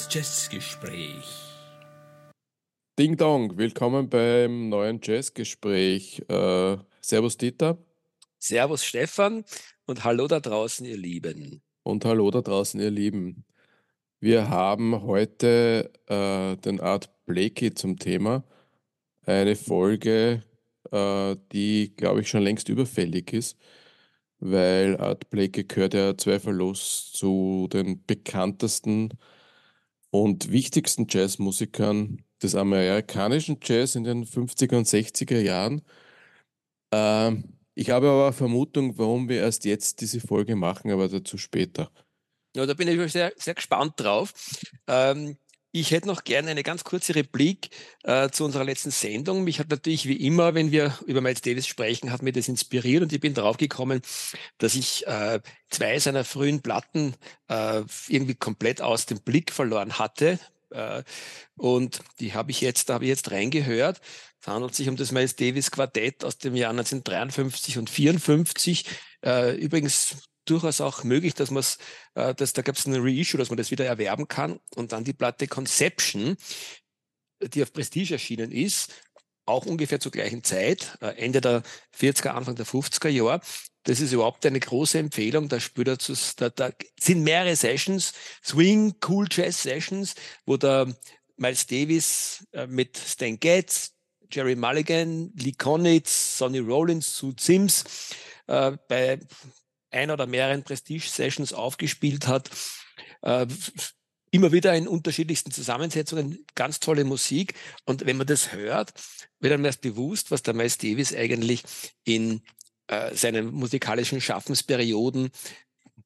Das Jazzgespräch. Ding Dong, willkommen beim neuen Jazzgespräch. Äh, servus Dieter. Servus Stefan und hallo da draußen, ihr Lieben. Und hallo da draußen, ihr Lieben. Wir haben heute äh, den Art Blakey zum Thema. Eine Folge, äh, die, glaube ich, schon längst überfällig ist, weil Art Blakey gehört ja zweifellos zu den bekanntesten und wichtigsten Jazzmusikern des amerikanischen Jazz in den 50er und 60er Jahren. Ähm, ich habe aber eine Vermutung, warum wir erst jetzt diese Folge machen, aber dazu später. Ja, da bin ich sehr, sehr gespannt drauf. Ähm, ich hätte noch gerne eine ganz kurze Replik äh, zu unserer letzten Sendung. Mich hat natürlich wie immer, wenn wir über Miles Davis sprechen, hat mir das inspiriert und ich bin draufgekommen, dass ich äh, zwei seiner frühen Platten äh, irgendwie komplett aus dem Blick verloren hatte. Äh, und die habe ich jetzt, da habe ich jetzt reingehört. Es handelt sich um das Miles Davis Quartett aus dem Jahr 1953 und 54. Äh, übrigens durchaus auch möglich, dass man es, äh, dass da gab es eine Reissue, dass man das wieder erwerben kann. Und dann die Platte Conception, die auf Prestige erschienen ist, auch ungefähr zur gleichen Zeit, äh, Ende der 40er, Anfang der 50er Jahre. Das ist überhaupt eine große Empfehlung. Da, spürt er zu, da, da sind mehrere Sessions, Swing, Cool Jazz Sessions, wo der Miles Davis äh, mit Stan Getz, Jerry Mulligan, Lee Konitz, Sonny Rollins, Sue Sims äh, bei ein oder mehreren Prestige-Sessions aufgespielt hat. Äh, immer wieder in unterschiedlichsten Zusammensetzungen, ganz tolle Musik. Und wenn man das hört, wird einem erst bewusst, was der Miles Davis eigentlich in äh, seinen musikalischen Schaffensperioden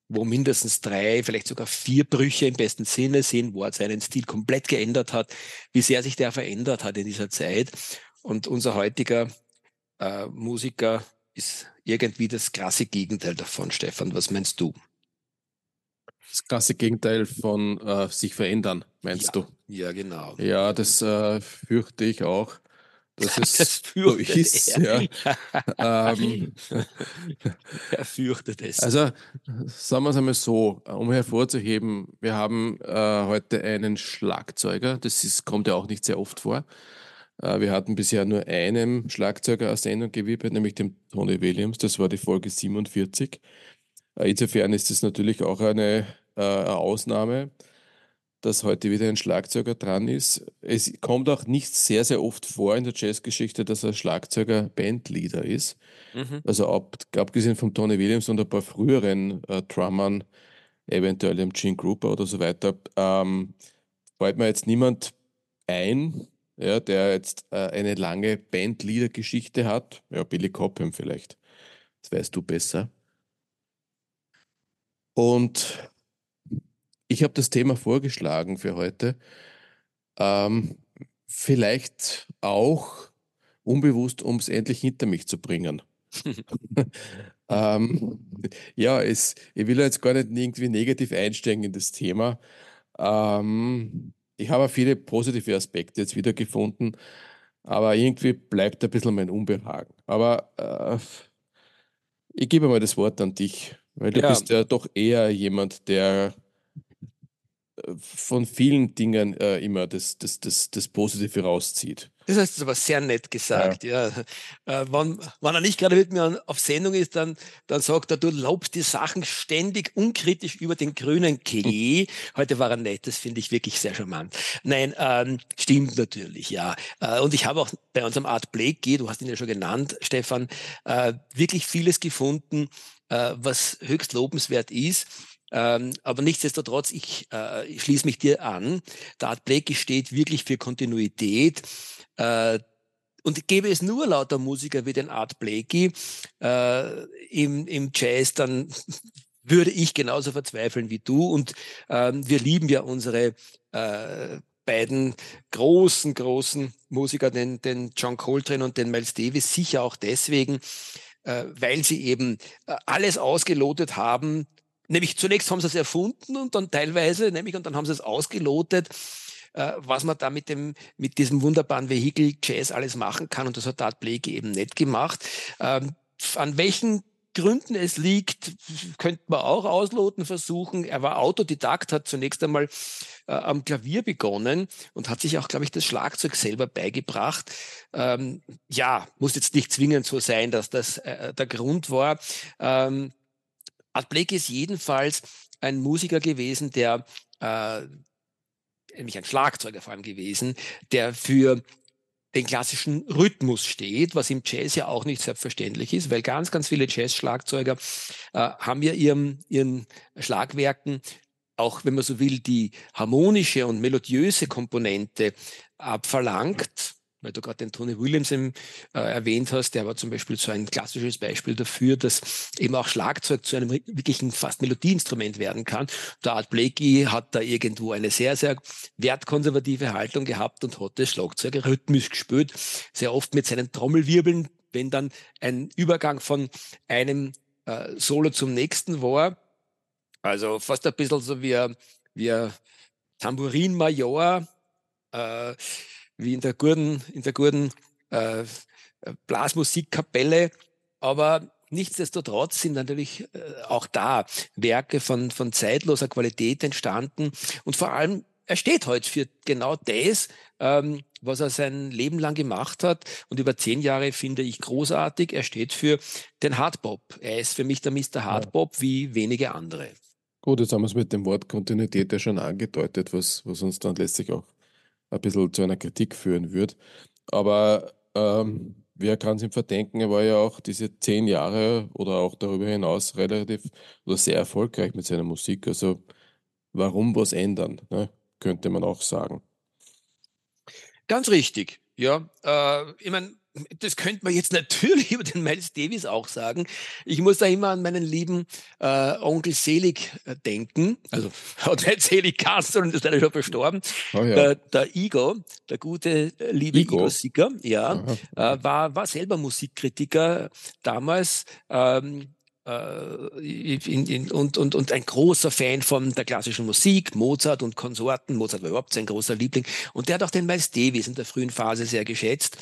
wo mindestens drei, vielleicht sogar vier Brüche im besten Sinne sind, wo er seinen Stil komplett geändert hat, wie sehr sich der verändert hat in dieser Zeit. Und unser heutiger äh, Musiker ist irgendwie das krasse Gegenteil davon, Stefan. Was meinst du? Das krasse Gegenteil von äh, sich verändern, meinst ja, du? Ja, genau. Ja, das äh, fürchte ich auch. Dass es das so ist. Ja. ähm, er fürchtet es. Also sagen wir es einmal so, um hervorzuheben, wir haben äh, heute einen Schlagzeuger, das ist, kommt ja auch nicht sehr oft vor. Äh, wir hatten bisher nur einem Schlagzeuger aus Sendung gewidmet, nämlich dem Tony Williams. Das war die Folge 47. Äh, insofern ist es natürlich auch eine, äh, eine Ausnahme, dass heute wieder ein Schlagzeuger dran ist. Es kommt auch nicht sehr, sehr oft vor in der Jazzgeschichte, dass ein Schlagzeuger Bandleader ist. Mhm. Also ab, abgesehen von Tony Williams und ein paar früheren äh, Drummern, eventuell dem Gene Grouper oder so weiter, ähm, fällt mir jetzt niemand ein, ja, der jetzt äh, eine lange Bandleader-Geschichte hat. Ja, Billy Cobham vielleicht. Das weißt du besser. Und ich habe das Thema vorgeschlagen für heute. Ähm, vielleicht auch unbewusst, um es endlich hinter mich zu bringen. ähm, ja, es, ich will jetzt gar nicht irgendwie negativ einsteigen in das Thema. Ähm, ich habe viele positive Aspekte jetzt wieder gefunden, aber irgendwie bleibt ein bisschen mein Unbehagen. Aber äh, ich gebe mal das Wort an dich, weil du ja. bist ja doch eher jemand, der von vielen Dingen äh, immer das, das, das, das Positive rauszieht. Das hast du aber sehr nett gesagt, ja. ja. Äh, wenn, wenn er nicht gerade mit mir auf Sendung ist, dann, dann sagt er, du lobst die Sachen ständig unkritisch über den grünen Klee. Heute war er nett, das finde ich wirklich sehr charmant. Nein, ähm, stimmt natürlich, ja. Äh, und ich habe auch bei unserem Art Blake, du hast ihn ja schon genannt, Stefan, äh, wirklich vieles gefunden, äh, was höchst lobenswert ist. Ähm, aber nichtsdestotrotz, ich, äh, ich schließe mich dir an. Der Art Blakey steht wirklich für Kontinuität. Äh, und gäbe es nur lauter Musiker wie den Art Blakey äh, im, im Jazz, dann würde ich genauso verzweifeln wie du. Und ähm, wir lieben ja unsere äh, beiden großen, großen Musiker, den, den John Coltrane und den Miles Davis, sicher auch deswegen, äh, weil sie eben äh, alles ausgelotet haben. Nämlich zunächst haben sie es erfunden und dann teilweise, nämlich und dann haben sie es ausgelotet äh, was man da mit dem, mit diesem wunderbaren Vehikel Jazz alles machen kann. Und das hat Art Blake eben nicht gemacht. Ähm, an welchen Gründen es liegt, könnte man auch ausloten versuchen. Er war Autodidakt, hat zunächst einmal äh, am Klavier begonnen und hat sich auch, glaube ich, das Schlagzeug selber beigebracht. Ähm, ja, muss jetzt nicht zwingend so sein, dass das äh, der Grund war. Ähm, Art Blake ist jedenfalls ein Musiker gewesen, der äh, nämlich ein Schlagzeuger vor allem gewesen, der für den klassischen Rhythmus steht, was im Jazz ja auch nicht selbstverständlich ist, weil ganz, ganz viele Jazz-Schlagzeuger äh, haben ja ihrem, ihren Schlagwerken auch, wenn man so will, die harmonische und melodiöse Komponente abverlangt weil du gerade den Tony Williams im, äh, erwähnt hast, der war zum Beispiel so ein klassisches Beispiel dafür, dass eben auch Schlagzeug zu einem wirklichen fast Melodieinstrument werden kann. Der Art Blakey hat da irgendwo eine sehr, sehr wertkonservative Haltung gehabt und hat das Schlagzeug rhythmisch gespielt, sehr oft mit seinen Trommelwirbeln, wenn dann ein Übergang von einem äh, Solo zum nächsten war. Also fast ein bisschen so wie, wie Tambourin Major, äh, wie in der guten, in der guten äh, Blasmusikkapelle. Aber nichtsdestotrotz sind natürlich äh, auch da Werke von, von zeitloser Qualität entstanden. Und vor allem, er steht heute für genau das, ähm, was er sein Leben lang gemacht hat. Und über zehn Jahre finde ich großartig. Er steht für den Hardbop. Er ist für mich der Mr. Hardbop wie wenige andere. Gut, jetzt haben wir es mit dem Wort Kontinuität ja schon angedeutet, was, was uns dann letztlich auch ein bisschen zu einer Kritik führen würde. Aber ähm, wer kann es ihm verdenken? Er war ja auch diese zehn Jahre oder auch darüber hinaus relativ oder sehr erfolgreich mit seiner Musik. Also warum was ändern, ne? könnte man auch sagen. Ganz richtig. Ja, äh, ich meine, das könnte man jetzt natürlich über den Miles Davis auch sagen. Ich muss da immer an meinen lieben äh, Onkel Selig äh, denken. Also hat nicht Selig Cast, sondern ist leider schon verstorben. Oh, ja. der, der Igor, der gute, äh, liebe Igor, Igor Sicker, ja, äh, war, war selber Musikkritiker damals. Ähm, äh, in, in, und, und, und ein großer Fan von der klassischen Musik, Mozart und Konsorten. Mozart war überhaupt sein großer Liebling. Und der hat auch den Miles Davis in der frühen Phase sehr geschätzt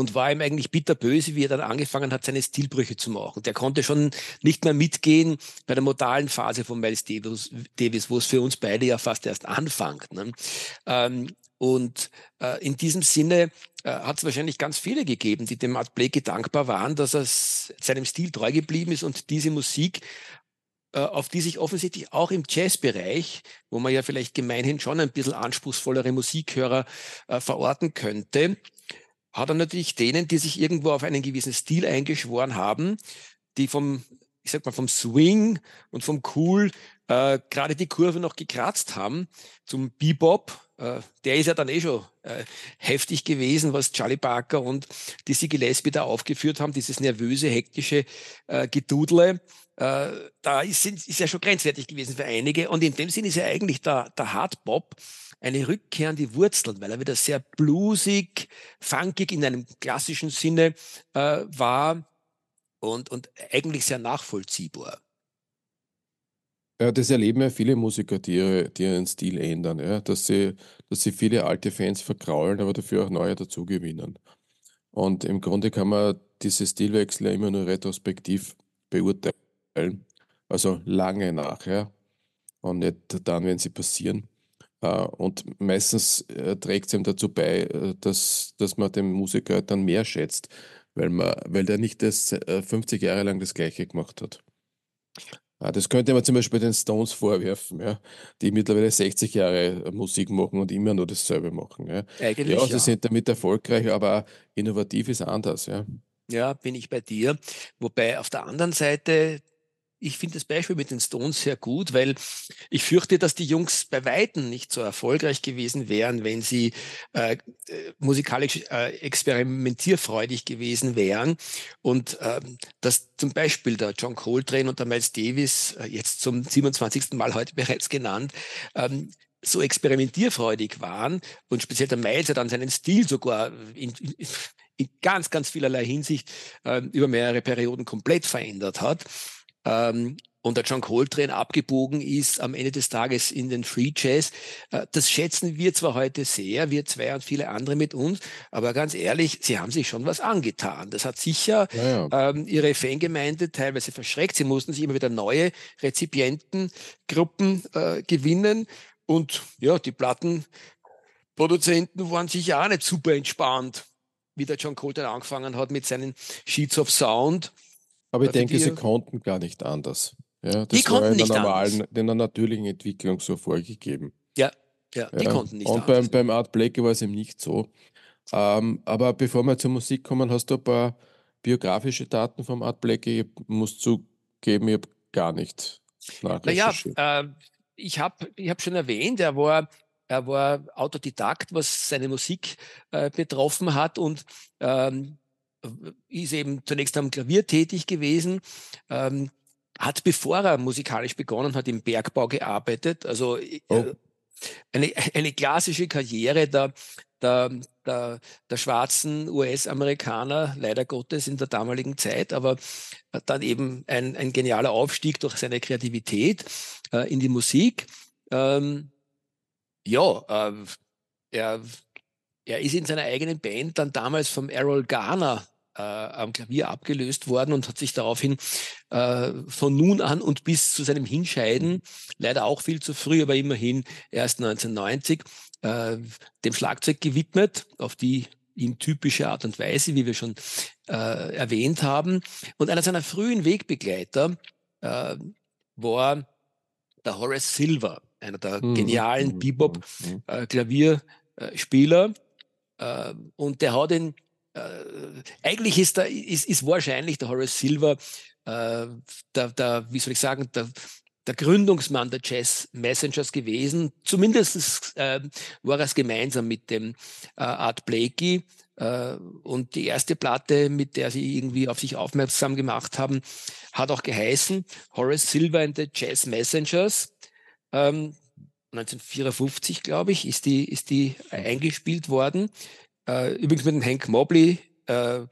und war ihm eigentlich bitterböse, wie er dann angefangen hat, seine Stilbrüche zu machen. Der konnte schon nicht mehr mitgehen bei der modalen Phase von Miles Davis, Davis wo es für uns beide ja fast erst anfängt. Ne? Ähm, und äh, in diesem Sinne äh, hat es wahrscheinlich ganz viele gegeben, die dem Art Blakey dankbar waren, dass er seinem Stil treu geblieben ist und diese Musik äh, auf die sich offensichtlich auch im Jazzbereich, wo man ja vielleicht gemeinhin schon ein bisschen anspruchsvollere Musikhörer äh, verorten könnte, hat er natürlich denen, die sich irgendwo auf einen gewissen Stil eingeschworen haben, die vom, ich sag mal, vom Swing und vom Cool äh, gerade die Kurve noch gekratzt haben zum Bebop. Äh, der ist ja dann eh schon äh, heftig gewesen, was Charlie Parker und die Gillespie da aufgeführt haben, dieses nervöse, hektische äh, Gedudle. Äh, da ist, ist ja schon grenzwertig gewesen für einige. Und in dem Sinn ist ja eigentlich der, der Hardbop eine Rückkehr an die Wurzeln, weil er wieder sehr bluesig, funkig in einem klassischen Sinne äh, war und, und eigentlich sehr nachvollziehbar. Ja, das erleben ja viele Musiker, die, ihre, die ihren Stil ändern, ja? dass, sie, dass sie viele alte Fans verkraulen, aber dafür auch neue dazugewinnen. Und im Grunde kann man diese Stilwechsel ja immer nur retrospektiv beurteilen, also lange nachher und nicht dann, wenn sie passieren. Äh, und meistens äh, trägt es ihm dazu bei, äh, dass, dass man den Musiker dann mehr schätzt, weil, man, weil der nicht das 50 Jahre lang das Gleiche gemacht hat. Das könnte man zum Beispiel den Stones vorwerfen, ja, die mittlerweile 60 Jahre Musik machen und immer nur dasselbe machen. Ja, Eigentlich, ja sie ja. sind damit erfolgreich, aber innovativ ist anders. Ja. Ja, bin ich bei dir. Wobei auf der anderen Seite ich finde das Beispiel mit den Stones sehr gut, weil ich fürchte, dass die Jungs bei Weitem nicht so erfolgreich gewesen wären, wenn sie äh, äh musikalisch äh, experimentierfreudig gewesen wären. Und ähm, dass zum Beispiel der John Coltrane und der Miles Davis, äh, jetzt zum 27. Mal heute bereits genannt, ähm, so experimentierfreudig waren und speziell der Miles ja dann seinen Stil sogar in, in, in ganz, ganz vielerlei Hinsicht äh, über mehrere Perioden komplett verändert hat ähm, und der John Coltrane abgebogen ist am Ende des Tages in den Free Jazz. Äh, das schätzen wir zwar heute sehr, wir zwei und viele andere mit uns, aber ganz ehrlich, sie haben sich schon was angetan. Das hat sicher ja, ja. Ähm, ihre Fangemeinde teilweise verschreckt. Sie mussten sich immer wieder neue Rezipientengruppen äh, gewinnen. Und ja, die Plattenproduzenten waren sicher auch nicht super entspannt, wie der John Coltrane angefangen hat mit seinen Sheets of Sound. Aber ich denke, sie konnten gar nicht anders. Ja, das die war konnten in der nicht normalen, anders. in der natürlichen Entwicklung so vorgegeben. Ja, ja, die Ja, konnten nicht und anders. beim, beim Art Blakey war es eben nicht so. Ähm, aber bevor wir zur Musik kommen, hast du ein paar biografische Daten vom Art Blakey? Ich muss zugeben, ich habe gar nicht Naja, nachrecherchiert. äh, ich habe ich hab schon erwähnt, er war, er war Autodidakt, was seine Musik äh, betroffen hat und ähm, ist eben zunächst am Klavier tätig gewesen, ähm, hat, bevor er musikalisch begonnen hat, im Bergbau gearbeitet. Also äh, Oh. eine, eine klassische Karriere der, der, der, der schwarzen US-Amerikaner, leider Gottes in der damaligen Zeit, aber dann eben ein, ein genialer Aufstieg durch seine Kreativität äh, in die Musik. Ähm, ja, äh, er, er ist in seiner eigenen Band dann damals vom Errol Garner äh, am Klavier abgelöst worden und hat sich daraufhin äh, von nun an und bis zu seinem Hinscheiden, leider auch viel zu früh, aber immerhin erst 1990, äh, dem Schlagzeug gewidmet, auf die ihm typische Art und Weise, wie wir schon äh, erwähnt haben. Und einer seiner frühen Wegbegleiter äh, war der Horace Silver, einer der Mhm, genialen mhm, Bebop mhm. äh, und der hat ihn, eigentlich ist, der, ist, ist wahrscheinlich der Horace Silver, äh, der, der, wie soll ich sagen, der, der Gründungsmann der Jazz Messengers gewesen. Zumindest äh, war er es gemeinsam mit dem äh, Art Blakey. Äh, und die erste Platte, mit der sie irgendwie auf sich aufmerksam gemacht haben, hat auch geheißen Horace Silver and the Jazz Messengers. Ähm, 1954, glaube ich, ist die, ist die eingespielt worden. Äh, übrigens mit dem Hank Mobley äh, äh,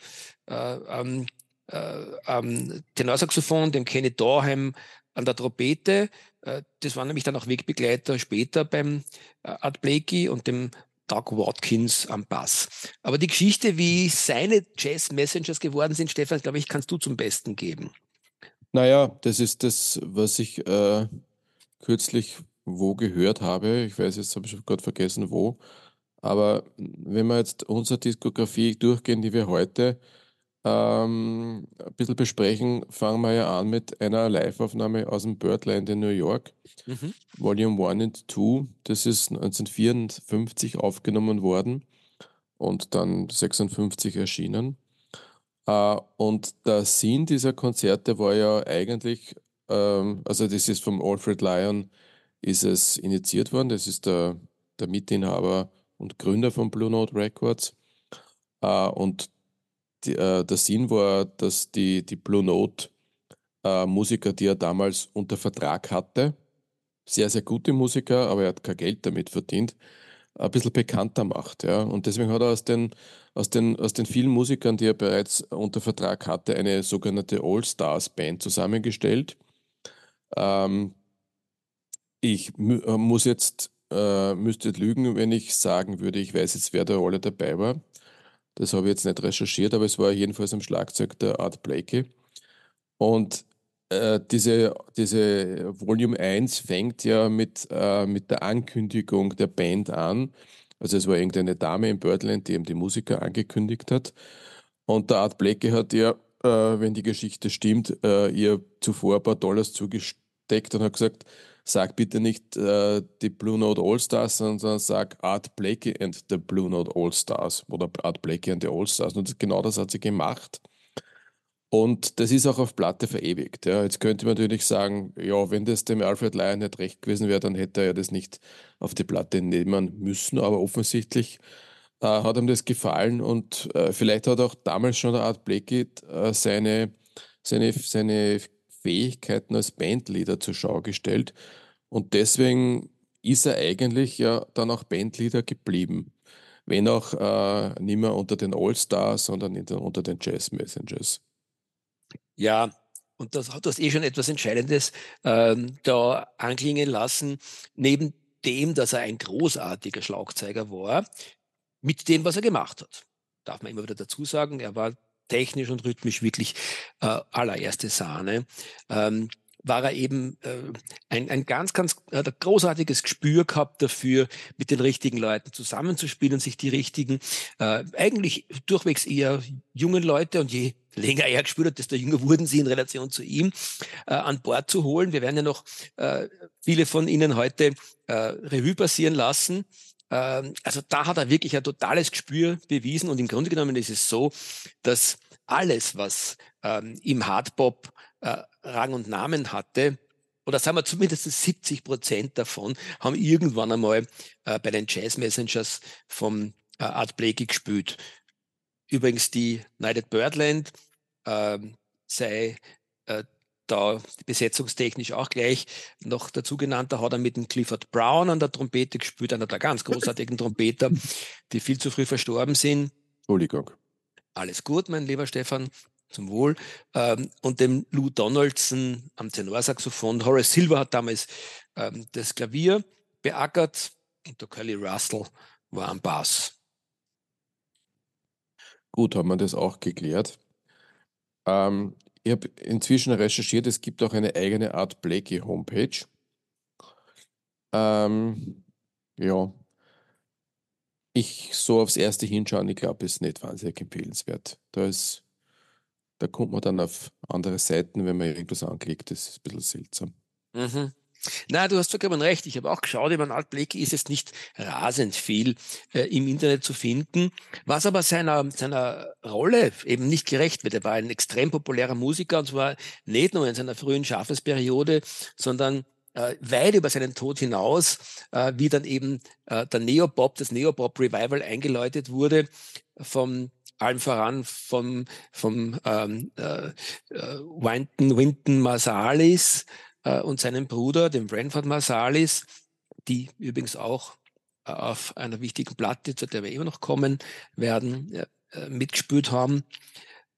am, äh, am Tenorsaxophon, dem Kenny Dorham an der Trompete. Äh, das waren nämlich dann auch Wegbegleiter später beim Art Blakey und dem Doug Watkins am Bass. Aber die Geschichte, wie seine Jazz Messengers geworden sind, Stefan, glaube ich, kannst du zum Besten geben. Naja, das ist das, was ich äh, kürzlich wo gehört habe. Ich weiß jetzt, habe ich gerade vergessen, wo. Aber wenn wir jetzt unsere Diskografie durchgehen, die wir heute ähm, ein bisschen besprechen, fangen wir ja an mit einer Liveaufnahme aus dem Birdland in New York, Mhm. Volume 1 und 2. Das ist 1954 aufgenommen worden und dann 56 erschienen. Äh, und der Sinn dieser Konzerte war ja eigentlich, ähm, also das ist vom Alfred Lyon, ist es initiiert worden. Das ist der, der Mitinhaber und Gründer von Blue Note Records. Äh, und die, äh, der Sinn war, dass die, die Blue Note äh, Musiker, die er damals unter Vertrag hatte, sehr, sehr gute Musiker, aber er hat kein Geld damit verdient, ein bisschen bekannter macht. Ja? Und deswegen hat er aus den, aus, den, aus den vielen Musikern, die er bereits unter Vertrag hatte, eine sogenannte All-Stars-Band zusammengestellt. Ähm, ich äh, muss jetzt, äh, müsste lügen, wenn ich sagen würde, ich weiß jetzt, wer da alle dabei war. Das habe ich jetzt nicht recherchiert, aber es war jedenfalls am Schlagzeug der Art Blakey. Und äh, diese, diese Volume 1 fängt ja mit, äh, mit der Ankündigung der Band an. Also es war irgendeine Dame in Birdland, die eben die Musiker angekündigt hat. Und der Art Blakey hat ihr, äh, wenn die Geschichte stimmt, äh, ihr zuvor ein paar Dollars zugesteckt und hat gesagt, sag bitte nicht äh, die Blue Note All Stars, sondern sag Art Blakey and the Blue Note All Stars oder Art Blakey and the All Stars. Und genau das hat sie gemacht. Und das ist auch auf Platte verewigt. Ja. Jetzt könnte man natürlich sagen, ja, wenn das dem Alfred Lyon nicht recht gewesen wäre, dann hätte er ja das nicht auf die Platte nehmen müssen. Aber offensichtlich äh, hat ihm das gefallen und äh, vielleicht hat auch damals schon der Art Blakey äh, seine, seine, seine Fähigkeiten als Bandleader zur Schau gestellt. Und deswegen ist er eigentlich ja dann auch Bandleader geblieben. Wenn auch äh, nicht mehr unter den All-Stars, sondern der, unter den Jazz Messengers. Ja, und das hat das eh schon etwas Entscheidendes ähm, da anklingen lassen, neben dem, dass er ein großartiger Schlagzeuger war, mit dem, was er gemacht hat. Darf man immer wieder dazu sagen, er war technisch und rhythmisch wirklich äh, allererste Sahne. Ähm, war er eben äh, ein, ein ganz, ganz ein großartiges Gespür gehabt dafür, mit den richtigen Leuten zusammenzuspielen und sich die richtigen, äh, eigentlich durchwegs eher jungen Leute und je länger er gespürt hat, desto jünger wurden sie in Relation zu ihm, äh, an Bord zu holen. Wir werden ja noch äh, viele von Ihnen heute äh, Revue passieren lassen. Ähm, also da hat er wirklich ein totales Gespür bewiesen und im Grunde genommen ist es so, dass alles, was ähm, im Hardpop äh, Rang und Namen hatte, oder sagen wir zumindest 70 Prozent davon, haben irgendwann einmal äh, bei den Jazz Messengers vom äh, Art Blakey gespielt. Übrigens die United Birdland äh, sei äh, da besetzungstechnisch auch gleich noch dazu genannt. Da hat er mit dem Clifford Brown an der Trompete gespielt, einer der ganz großartigen Trompeter, die viel zu früh verstorben sind. Entschuldigung. Alles gut, mein lieber Stefan zum Wohl, ähm, und dem Lou Donaldson am Tenorsaxophon. Horace Silver hat damals ähm, das Klavier beackert und der Curly Russell war am Bass. Gut, haben wir das auch geklärt. Ähm, ich habe inzwischen recherchiert, es gibt auch eine eigene Art Blakey Homepage. Ähm, ja, ich so aufs erste hinschauen, ich glaube, ist nicht wahnsinnig empfehlenswert. Da ist da kommt man dann auf andere Seiten, wenn man irgendwas anklickt. Das ist ein bisschen seltsam. Mhm. Na, du hast vollkommen recht. Ich habe auch geschaut, über Art Blakey ist es nicht rasend viel äh, im Internet zu finden, was aber seiner, seiner Rolle eben nicht gerecht wird. Er war ein extrem populärer Musiker und zwar nicht nur in seiner frühen Schaffensperiode, sondern äh, weit über seinen Tod hinaus, äh, wie dann eben äh, der Neopop, das Neopop Revival eingeläutet wurde vom allem voran vom, vom ähm, äh, äh, Winton, Winton Marsalis äh, und seinem Bruder, dem Branford Marsalis, die übrigens auch äh, auf einer wichtigen Platte, zu der wir immer noch kommen werden, äh, äh mitgespielt haben.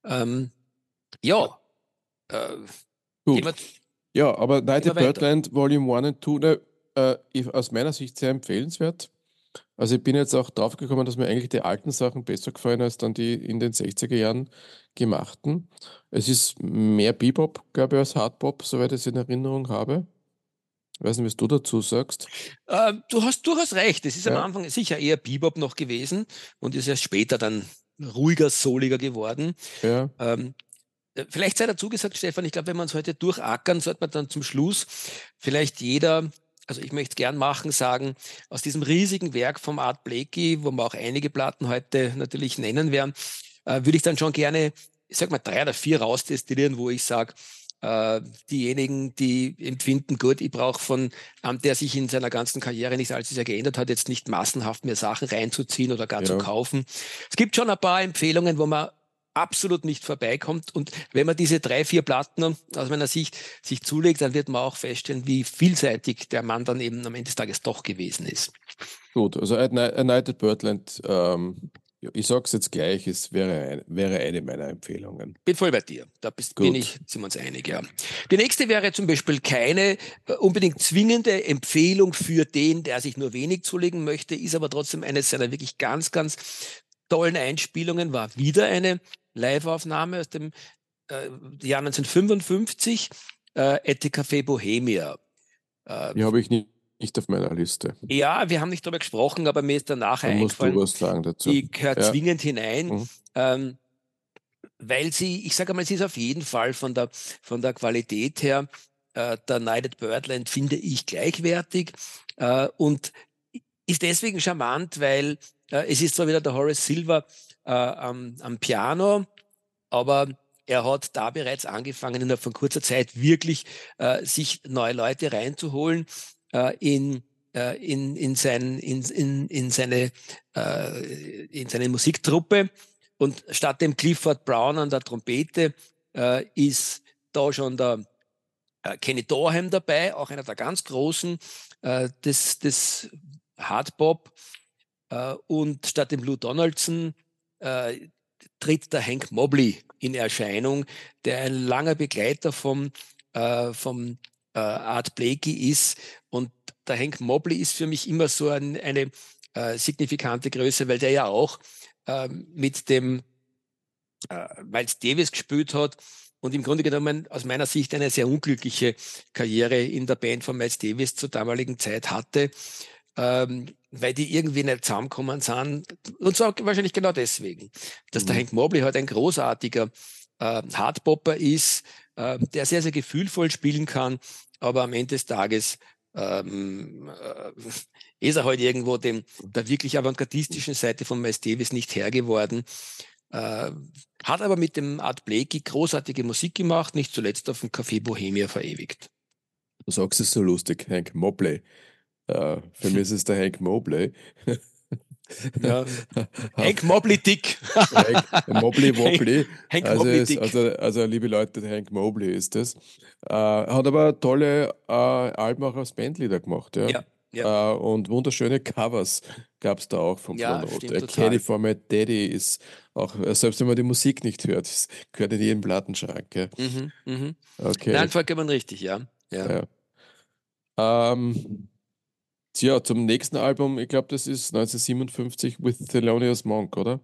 Ähm, ja. Äh, ja, aber Night at Birdland Volume 1 und 2, ne, äh, aus meiner Sicht sehr empfehlenswert. Also ich bin jetzt auch drauf gekommen, dass mir eigentlich die alten Sachen besser gefallen als dann die in den 60er Jahren gemachten. Es ist mehr Bebop, glaube ich, als Hardpop, soweit ich es in Erinnerung habe. Ich weiß nicht, was du dazu sagst. Äh, du hast durchaus recht. Es ist ja. am Anfang sicher eher Bebop noch gewesen und ist erst später dann ruhiger, soliger geworden. Ja. Ähm, äh, vielleicht sei dazu gesagt, Stefan, ich glaube, wenn wir uns heute durchackern, sollte man dann zum Schluss vielleicht jeder also ich möchte es gern machen, sagen, aus diesem riesigen Werk vom Art Blakey, wo wir auch einige Platten heute natürlich nennen werden, äh, würde ich dann schon gerne, ich sag mal, drei oder vier rausdestillieren, wo ich sage, äh, diejenigen, die empfinden, gut, ich brauche von einem, der sich in seiner ganzen Karriere nicht allzu sehr geändert hat, jetzt nicht massenhaft mehr Sachen reinzuziehen oder gar ja. zu kaufen. Es gibt schon ein paar Empfehlungen, wo man absolut nicht vorbeikommt. Und wenn man diese drei, vier Platten aus meiner Sicht sich zulegt, dann wird man auch feststellen, wie vielseitig der Mann dann eben am Ende des Tages doch gewesen ist. Gut, also United Birdland, ähm, ich sage es jetzt gleich, es wäre, wäre eine meiner Empfehlungen. Bin voll bei dir. Da bist, bin ich, sind wir uns einig, ja. Die nächste wäre zum Beispiel keine äh, unbedingt zwingende Empfehlung für den, der sich nur wenig zulegen möchte, ist aber trotzdem eines seiner wirklich ganz, ganz tollen Einspielungen, war wieder eine Live-Aufnahme aus dem äh, Jahr 1955, äh, Café Bohemia. Äh, Die habe ich nicht, nicht auf meiner Liste. Ja, wir haben nicht darüber gesprochen, aber mir ist danach Dann eingefallen. Musst du was sagen dazu. Die gehört ja. zwingend hinein. Mhm. Ähm, weil sie, ich sage mal, sie ist auf jeden Fall von der, von der Qualität her äh, der United Birdland, finde ich, gleichwertig äh, und ist deswegen charmant, weil äh, es ist zwar wieder der Horace Silver äh, am, am Piano, aber er hat da bereits angefangen, innerhalb von kurzer Zeit wirklich äh, sich neue Leute reinzuholen äh, in, äh, in, in, sein, in, in, in, seine, äh, in seine Musiktruppe. Und statt dem Clifford Brown an der Trompete äh, ist da schon der äh, Kenny Dorham dabei, auch einer der ganz großen äh, des, des Hardbop. Äh, und statt dem Lou Donaldson äh, tritt der Hank Mobley in Erscheinung, der ein langer Begleiter vom, äh, vom äh, Art Blakey ist. Und der Hank Mobley ist für mich immer so ein, eine äh, signifikante Größe, weil der ja auch ähm, mit dem äh, Miles Davis gespielt hat und im Grunde genommen aus meiner Sicht eine sehr unglückliche Karriere in der Band von Miles Davis zur damaligen Zeit hatte, ähm, weil die irgendwie nicht zusammengekommen sind. Und zwar wahrscheinlich genau deswegen, dass mhm. der Hank Mobley halt ein großartiger äh, Hardpopper ist, äh, der sehr, sehr gefühlvoll spielen kann, aber am Ende des Tages ähm, äh, ist er halt irgendwo dem, der wirklich avantgardistischen Seite von Miles Davis nicht Herr geworden. Äh, hat aber mit dem Art Blakey großartige Musik gemacht, nicht zuletzt auf dem Café Bohemia verewigt. Du sagst es so lustig, Hank Mobley. Uh, für mich ist es der Hank Mobley. Ja. Hank Mobley Dick. Hank Mobley Wobbly. Hank also, Mobley Dick. Also, also, liebe Leute, Hank Mobley ist das. Uh, hat aber tolle uh, Alben auch als Bandleader gemacht. Ja. ja. Ja. Äh, und wunderschöne Covers gab es da auch vom ja, Fronote. Candy for My Daddy ist auch, äh, selbst wenn man die Musik nicht hört, gehört in jeden Plattenschrank. Mhm, mhm. Okay. Nein, vollkommen richtig, ja. ja. ja. Ähm, tja, zum nächsten Album, ich glaube, das ist 1957 With Thelonious Monk, oder?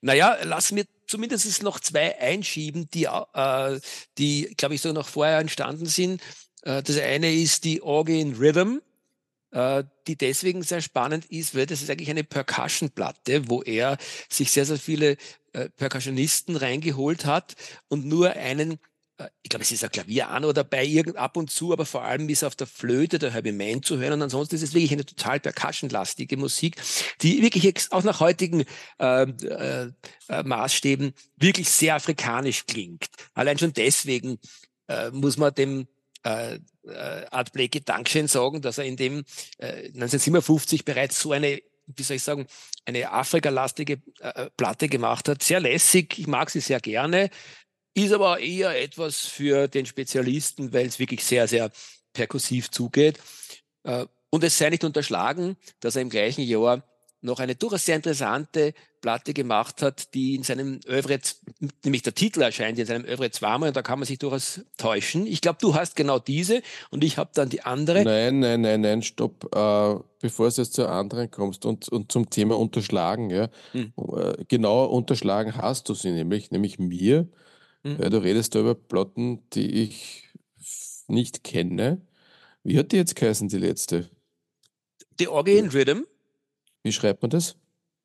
Naja, lass mir zumindest noch zwei einschieben, die, äh, die glaube ich, so noch vorher entstanden sind. Äh, das eine ist die Orgy in Rhythm äh, die deswegen sehr spannend ist, weil das ist eigentlich eine Percussion-Platte, wo er sich sehr, sehr viele äh, Percussionisten reingeholt hat und nur einen ich glaube, es ist ein Klavier an oder bei irgend ab und zu, aber vor allem ist auf der Flöte der Herbie Mann zu hören. Und ansonsten ist es wirklich eine total percussionlastige Musik, die wirklich auch nach heutigen äh, äh, äh, Maßstäben wirklich sehr afrikanisch klingt. Allein schon deswegen äh, muss man dem äh, äh, Art Blakey Dankeschön sagen, dass er in dem äh, 1957 bereits so eine wie soll ich sagen, eine Afrika-lastige äh, Platte gemacht hat. Sehr lässig, ich mag sie sehr gerne, ist aber eher etwas für den Spezialisten, weil es wirklich sehr, sehr perkussiv zugeht. Äh, und es sei nicht unterschlagen, dass er im gleichen Jahr noch eine durchaus sehr interessante Platte gemacht hat, die in seinem Övre, nämlich der Titel erscheint in seinem Övre zweimal und da kann man sich durchaus täuschen. Ich glaube, du hast genau diese und ich habe dann die andere. Nein, nein, nein, nein, stopp. Äh, bevor du jetzt zur anderen kommst und, und zum Thema unterschlagen, ja. Hm. Äh, genau unterschlagen hast du sie nämlich, nämlich mir. Hm. Ja, du redest da über Platten, die ich nicht kenne. Wie hat die jetzt geheißen, die letzte? The Organ Rhythm. Wie schreibt man das?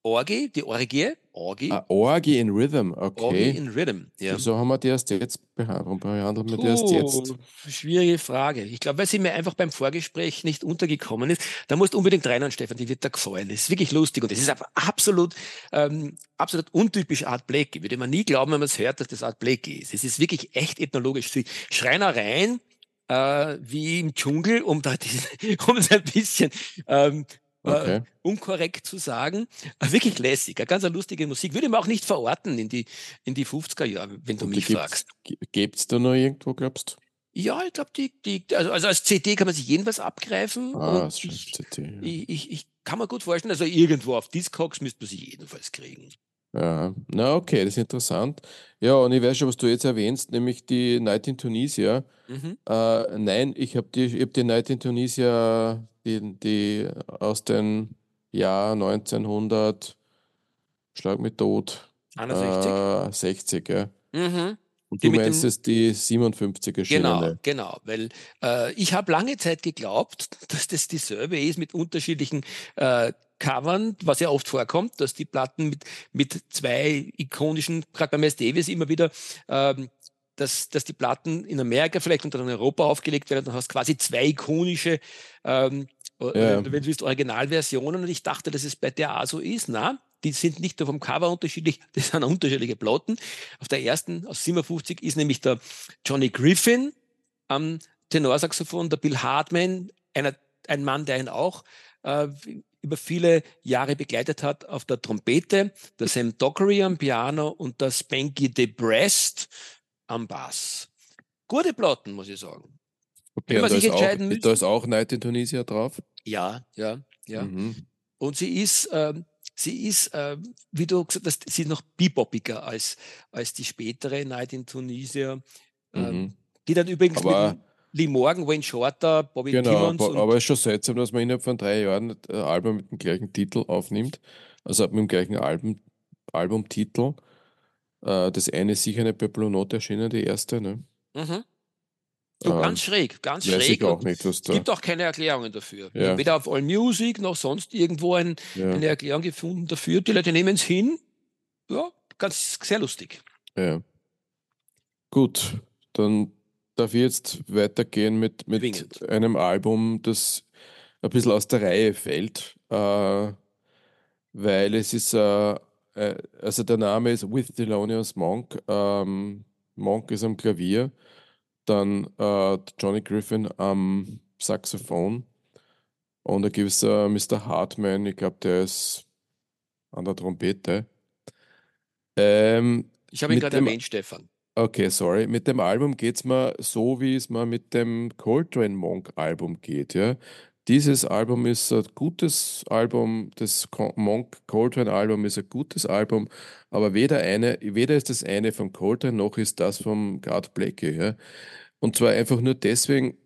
Orgie, die Orgie. Orgie. Ah, Orgie in Rhythm, okay. Orgie in Rhythm, ja. Wieso haben wir die erst jetzt behandelt? Warum behandeln wir die erst jetzt? Schwierige Frage. Ich glaube, weil sie mir einfach beim Vorgespräch nicht untergekommen ist. Da musst du unbedingt rein, Stefan, die wird da gefallen. Das ist wirklich lustig und das ist absolut, ähm, absolut untypisch Art Blakey. Würde man nie glauben, wenn man es hört, dass das Art Blakey ist. Es ist wirklich echt ethnologisch. Schreinereien, äh, wie im Dschungel, um da diese, um ein bisschen ähm, äh, okay. äh, unkorrekt zu sagen. Äh, wirklich lässig, eine ganz lustige Musik. Würde man auch nicht verorten in die, in die 50er Jahre, wenn du mich fragst. Gibt es da noch irgendwo, glaubst du? Ja, ich glaube, die, die, also, also als CD kann man sich jedenfalls abgreifen. Ah, das ich, CD, ja. ich, ich, ich, kann mir gut vorstellen, also irgendwo auf Discogs müsste man sich jedenfalls kriegen. Ja, na okay, das ist interessant. Ja, und ich weiß schon, was du jetzt erwähnst, nämlich die Night in Tunisia. Mhm. Äh, nein, ich habe die, hab die Night in Tunisia, die, die aus dem Jahr 1900, schlag mich tot, 61, äh, 60, ja. Mhm. Und du meinst es die 57 erschienene? Genau, genau, weil äh, ich habe lange Zeit geglaubt, dass das dieselbe ist mit unterschiedlichen äh, Covern, was ja oft vorkommt, dass die Platten mit, mit zwei ikonischen, gerade bei Miles Davis immer wieder, ähm, dass, dass die Platten in Amerika vielleicht und dann in Europa aufgelegt werden, dann hast du quasi zwei ikonische, ähm, ja. wenn du willst, Originalversionen und ich dachte, dass es bei der auch so ist. Na, die sind nicht nur vom Cover unterschiedlich, das sind unterschiedliche Platten. Auf der ersten aus 57 ist nämlich der Johnny Griffin am Tenorsaxophon, der Bill Hartman, einer, ein Mann, der ihn auch äh, über viele Jahre begleitet hat auf der Trompete, der Sam Dockery am Piano und der Spanky DeBrest am Bass. Gute Platten, muss ich sagen. Okay, da, ist auch, da ist auch Night in Tunisia drauf? Ja, ja, ja. Mhm. Und sie ist, äh, sie ist, äh, wie du gesagt hast, sie ist noch bebopiger als, als die spätere Night in Tunisia, ähm, mhm. die dann übrigens aber, mit Lee Morgan, Wayne Shorter, Bobby genau, Timmons. aber es ist schon seltsam, dass man innerhalb von drei Jahren ein Album mit dem gleichen Titel aufnimmt, also mit dem gleichen Album, Albumtitel. Äh, das eine ist sicher nicht bei Blue Note erschienen, die erste, ne? Mhm. So ähm, ganz schräg, ganz schräg. Es gibt auch keine Erklärungen dafür. Ja. Weder auf AllMusic noch sonst irgendwo ein, Ja. eine Erklärung gefunden dafür. Die Leute nehmen es hin. Ja, ganz sehr lustig. Ja. Gut, dann darf ich jetzt weitergehen mit, mit Zwingend. einem Album, das ein bisschen aus der Reihe fällt, äh, weil es ist, äh, äh, also der Name ist With Thelonious Monk. Ähm, Monk ist am Klavier, dann äh, Johnny Griffin am Saxophon und da gibt es äh, Mr. Hartman, ich glaube, der ist an der Trompete. Ähm, Ich habe ihn gerade erwähnt, Stefan. Okay, sorry. Mit dem Album geht es mir so, wie es mir mit dem Coltrane Monk Album geht, ja. Dieses Album ist ein gutes Album, das Monk Coltrane Album ist ein gutes Album, aber weder eine, weder ist das eine von Coltrane noch ist das vom Gard Blakey, ja. Und zwar einfach nur deswegen,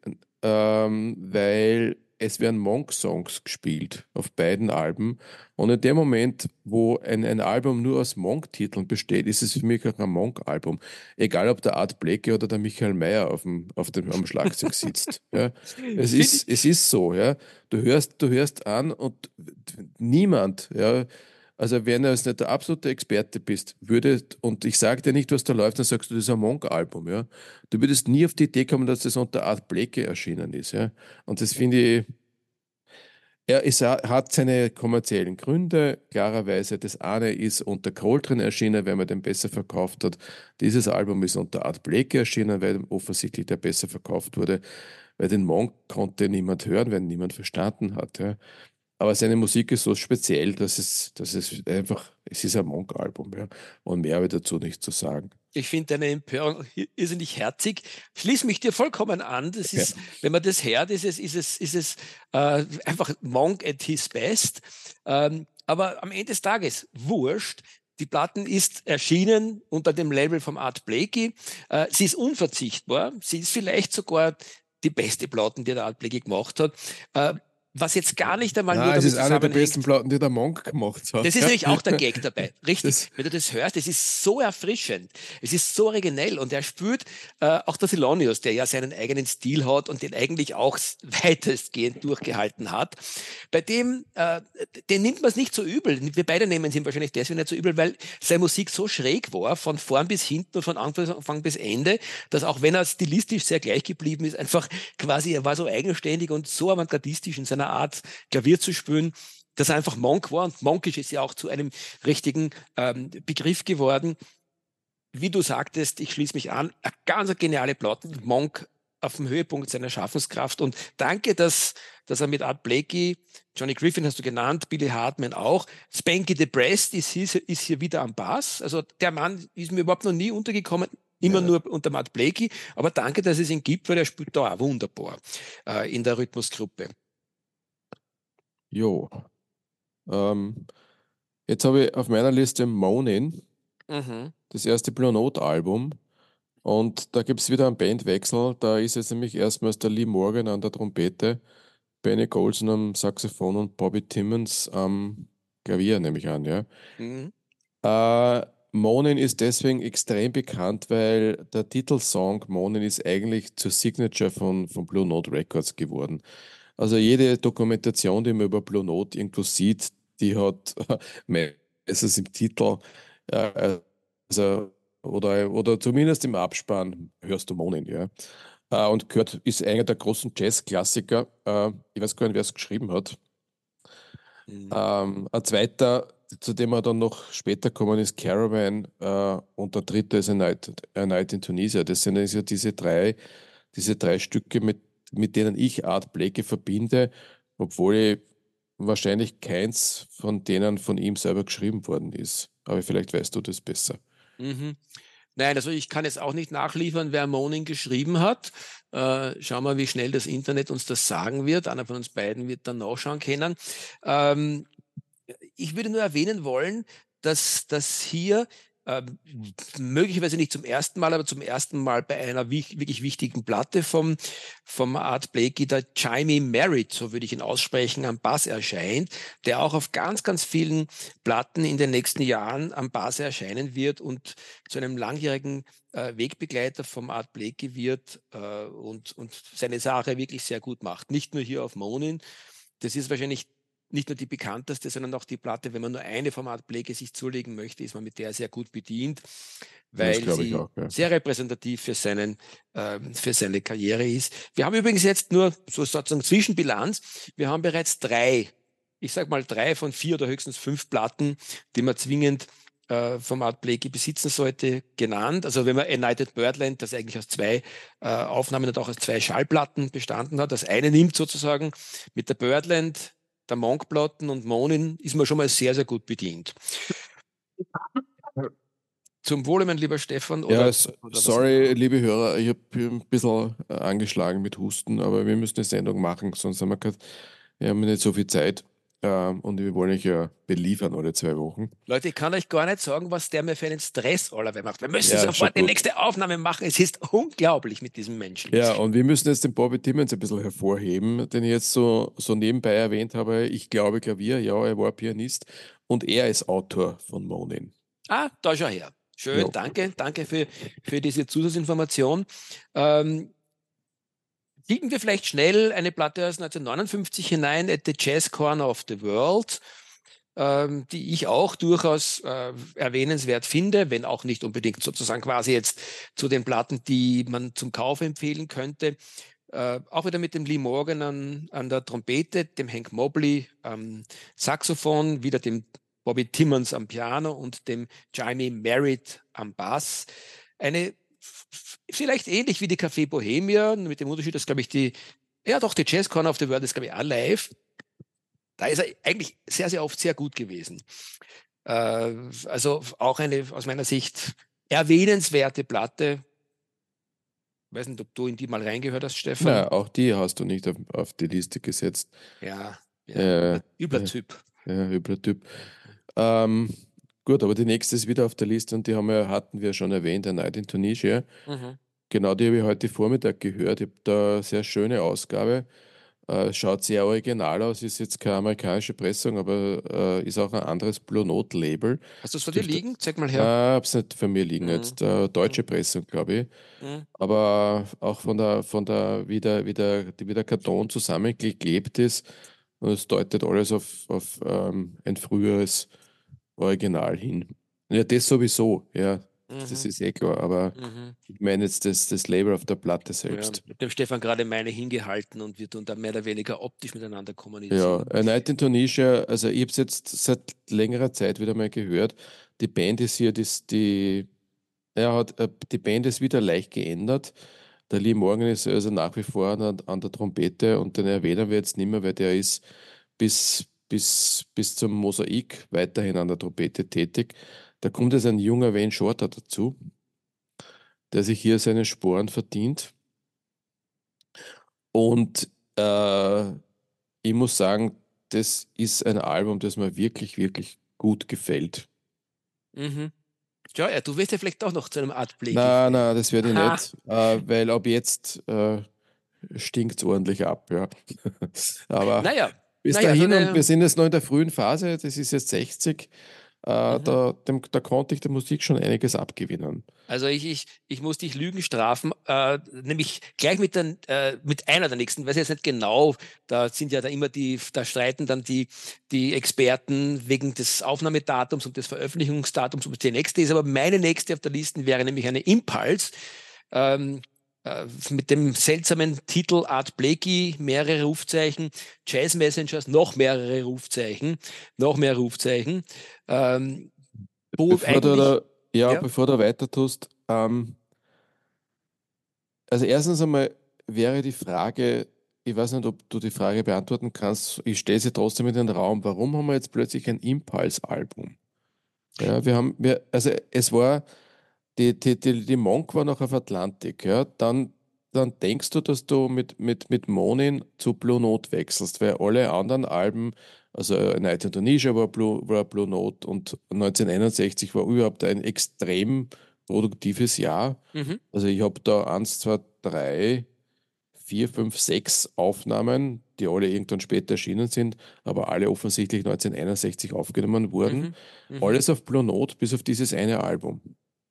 ähm, weil es werden Monk-Songs gespielt auf beiden Alben. Und in dem Moment, wo ein, ein Album nur aus Monk-Titeln besteht, ist es für mich auch ein Monk-Album. Egal, ob der Art Blakey oder der Michael Mayer auf dem, auf dem, am Schlagzeug sitzt. Ja. Es, ist, es ist so, ja. Du hörst, du hörst an und niemand, ja, also wenn du jetzt nicht der absolute Experte bist, würde, und ich sage dir nicht, was da läuft, dann sagst du, das ist ein Monk-Album, ja. Du würdest nie auf die Idee kommen, dass das unter Art Blakey erschienen ist, ja. Und das finde ich, er ist, hat seine kommerziellen Gründe. Klarerweise, das eine ist unter Coltrane erschienen, weil man den besser verkauft hat. Dieses Album ist unter Art Blakey erschienen, weil offensichtlich der besser verkauft wurde. Weil den Monk konnte niemand hören, weil niemand verstanden hat. Ja. Aber seine Musik ist so speziell, dass es, dass es einfach, es ist ein Monk-Album. Ja. Und mehr habe ich dazu nicht zu sagen. Ich finde deine Empörung irrsinnig herzig. Schließ mich dir vollkommen an. Das ist, wenn man das hört, ist es, ist es, ist es äh, einfach Monk at his best. Ähm, aber am Ende des Tages, wurscht. Die Platten ist erschienen unter dem Label vom Art Blakey. Äh, sie ist unverzichtbar. Sie ist vielleicht sogar die beste Platten, die der Art Blakey gemacht hat. Äh, was jetzt gar nicht einmal nur Nein, es damit ist eine der besten Platten, die der Monk gemacht hat. das ist nämlich auch der Gag dabei. Richtig. Das- Wenn du das hörst, es ist so erfrischend. Es ist so originell und er spürt äh, auch der Thelonious, der ja seinen eigenen Stil hat und den eigentlich auch weitestgehend durchgehalten hat. Bei dem, äh, den nimmt man es nicht so übel. Wir beide nehmen es ihm wahrscheinlich deswegen nicht so übel, weil seine Musik so schräg war, von vorn bis hinten und von Anfang bis Ende, dass auch wenn er stilistisch sehr gleich geblieben ist, einfach quasi, er war so eigenständig und so avantgardistisch in seiner Art, Klavier zu spielen, dass er einfach Monk war und monkisch ist ja auch zu einem richtigen ähm, Begriff geworden. Wie du sagtest, ich schließe mich an, eine ganz geniale Platte, Monk auf dem Höhepunkt seiner Schaffenskraft und danke, dass, dass er mit Art Blakey, Johnny Griffin hast du genannt, Billy Hartman auch, Spanky the Breast ist hier, ist hier wieder am Bass, also der Mann ist mir überhaupt noch nie untergekommen, immer Ja. nur unter Matt Blakey, aber danke, dass es ihn gibt, weil er spielt da auch wunderbar äh, in der Rhythmusgruppe. Jo. Ähm, jetzt habe ich auf meiner Liste Moaning, Mhm. das erste Blue Note Album. Und da gibt es wieder einen Bandwechsel. Da ist jetzt nämlich erstmals der Lee Morgan an der Trompete, Benny Golson am Saxophon und Bobby Timmons am Klavier, nehme ich an, ja. Mhm. Äh, Moaning ist deswegen extrem bekannt, weil der Titelsong Moaning ist eigentlich zur Signature von, von Blue Note Records geworden. Also jede Dokumentation, die man über Blue Note irgendwo sieht, die hat meistens im Titel, äh, also, oder, oder zumindest im Abspann hörst du Moaning, ja. Äh, und gehört, ist einer der großen Jazz-Klassiker. Äh, ich weiß gar nicht, wer es geschrieben hat. Mhm. Ähm, ein zweiter, zu dem wir dann noch später kommen, ist Caravan äh, und der dritte ist A Night, A Night in Tunisia. Das sind also diese drei, diese drei Stücke, mit, mit denen ich Art Blakey verbinde, obwohl ich wahrscheinlich keins von denen von ihm selber geschrieben worden ist. Aber vielleicht weißt du das besser. Mhm. Nein, also ich kann jetzt auch nicht nachliefern, wer Moaning geschrieben hat. Äh, schauen wir, wie schnell das Internet uns das sagen wird. Einer von uns beiden wird dann nachschauen können. Ähm, ich würde nur erwähnen wollen, dass, dass hier ähm, möglicherweise nicht zum ersten Mal, aber zum ersten Mal bei einer wirklich wichtigen Platte vom, vom Art Blakey, der Chimey Merritt, so würde ich ihn aussprechen, am Bass erscheint, der auch auf ganz, ganz vielen Platten in den nächsten Jahren am Bass erscheinen wird und zu einem langjährigen äh, Wegbegleiter vom Art Blakey wird äh, und, und seine Sache wirklich sehr gut macht. Nicht nur hier auf Monin, das ist wahrscheinlich nicht nur die bekannteste, sondern auch die Platte, wenn man nur eine Format Blake sich zulegen möchte, ist man mit der sehr gut bedient, weil sie auch, ja. sehr repräsentativ für, seinen, äh, für seine Karriere ist. Wir haben übrigens jetzt nur so sozusagen Zwischenbilanz. Wir haben bereits drei, ich sage mal drei von vier oder höchstens fünf Platten, die man zwingend äh, Blakey besitzen sollte, genannt. Also wenn man United Birdland, das eigentlich aus zwei äh, Aufnahmen und auch aus zwei Schallplatten bestanden hat, das eine nimmt sozusagen mit der Birdland der Monkplatten und Monin ist man schon mal sehr, sehr gut bedient. Zum Wohle, mein lieber Stefan. Oder, ja, oder sorry, liebe Hörer, ich habe ein bisschen äh, angeschlagen mit Husten, aber wir müssen eine Sendung machen, sonst haben wir, grad, wir haben nicht so viel Zeit. Ähm, und wir wollen euch ja beliefern alle zwei Wochen. Leute, ich kann euch gar nicht sagen, was der mir für einen Stress allerweil macht. Wir müssen ja, sofort die nächste Aufnahme machen. Es ist unglaublich mit diesem Menschen. Ja, und wir müssen jetzt den Bobby Timmons ein bisschen hervorheben, den ich jetzt so, so nebenbei erwähnt habe. Ich glaube Klavier, ja, er war Pianist und er ist Autor von Monin. Ah, da schau her. Schön, ja. danke, danke für, für diese Zusatzinformation. Ähm, Biegen wir vielleicht schnell eine Platte aus 1959 hinein, At the Jazz Corner of the World, ähm, die ich auch durchaus äh, erwähnenswert finde, wenn auch nicht unbedingt sozusagen quasi jetzt zu den Platten, die man zum Kauf empfehlen könnte. Äh, auch wieder mit dem Lee Morgan an, an der Trompete, dem Hank Mobley am Saxophon, wieder dem Bobby Timmons am Piano und dem Jamie Merritt am Bass. Eine vielleicht ähnlich wie die Café Bohemia, mit dem Unterschied, dass, glaube ich, die, ja doch, die Jazz Corner of the World ist, glaube ich, auch live. Da ist er eigentlich sehr, sehr oft sehr gut gewesen. Äh, also auch eine aus meiner Sicht erwähnenswerte Platte. Ich weiß nicht, ob du in die mal reingehört hast, Stefan. Ja, auch die hast du nicht auf, auf die Liste gesetzt. Ja, ja äh, übler Typ. Ja, übler Typ. Ähm, Gut, aber die nächste ist wieder auf der Liste und die haben wir, hatten wir schon erwähnt, A Night in Tunisia. Mhm. Genau, die habe ich heute Vormittag gehört. Ich habe da eine sehr schöne Ausgabe. Äh, schaut sehr original aus, ist jetzt keine amerikanische Pressung, aber äh, ist auch ein anderes Blue Note Label. Hast du es von dir liegen? Zeig mal her. Äh, habe es nicht von mir liegen, mhm. jetzt äh, deutsche mhm. Pressung, glaube ich. Mhm. Aber auch von der, von der, wie der, wie der, wie der Karton zusammengeklebt ist. Und es deutet alles auf, auf ähm, ein früheres Original hin. Ja, das sowieso, ja. Mhm. Das ist eh klar, aber mhm. ich meine jetzt das, das Label auf der Platte selbst. Ja, mit dem Stefan gerade meine hingehalten und wir tun da mehr oder weniger optisch miteinander kommunizieren. Ja, A Night in Tunisia, also ich habe es jetzt seit längerer Zeit wieder mal gehört. Die Band ist hier, das, die, ja, hat, äh, die Band ist wieder leicht geändert. Der Lee Morgan ist also nach wie vor an, an der Trompete und den erwähnen wir jetzt nicht mehr, weil der ist bis, bis, bis zum Mosaik weiterhin an der Trompete tätig. Da kommt jetzt ein junger Wayne Shorter dazu, der sich hier seine Sporen verdient. Und äh, ich muss sagen, das ist ein Album, das mir wirklich, wirklich gut gefällt. Mhm. Ja, ja, du wirst ja vielleicht auch noch zu einem Art Blick. Nein, nein, das werde ich Aha. nicht, äh, weil ab jetzt äh, stinkt es ordentlich ab. Ja. Aber naja, bis naja, dahin, also und wir sind jetzt noch in der frühen Phase, das ist jetzt 60, äh, mhm. da, dem, da konnte ich der Musik schon einiges abgewinnen. Also ich, ich, ich muss dich Lügen strafen, äh, nämlich gleich mit, den, äh, mit einer der nächsten, weiß ich jetzt nicht genau, da sind ja da immer die, da streiten dann die, die Experten wegen des Aufnahmedatums und des Veröffentlichungsdatums, ob die nächste ist, aber meine nächste auf der Liste wäre nämlich eine Impuls. Ähm, äh, mit dem seltsamen Titel Art Blakey, mehrere Rufzeichen, Jazz Messengers, noch mehrere Rufzeichen, noch mehr Rufzeichen. Ähm, bevor, du da, ja, ja, bevor du weiter tust, ähm, also erstens einmal wäre die Frage, ich weiß nicht, ob du die Frage beantworten kannst, ich stelle sie trotzdem in den Raum, warum haben wir jetzt plötzlich ein Impulse-Album? Ja, wir haben, wir, also es war die, die, die, die Monk war noch auf Atlantik, ja, dann, dann denkst du, dass du mit, mit, mit Monin zu Blue Note wechselst, weil alle anderen Alben Also Night in Tunisia war Blue, war Blue Note und 1961 war überhaupt ein extrem produktives Jahr. Mhm. Also ich habe da eins, zwei, drei, vier, fünf, sechs Aufnahmen, die alle irgendwann später erschienen sind, aber alle offensichtlich 1961 aufgenommen wurden. Mhm. Mhm. Alles auf Blue Note, bis auf dieses eine Album.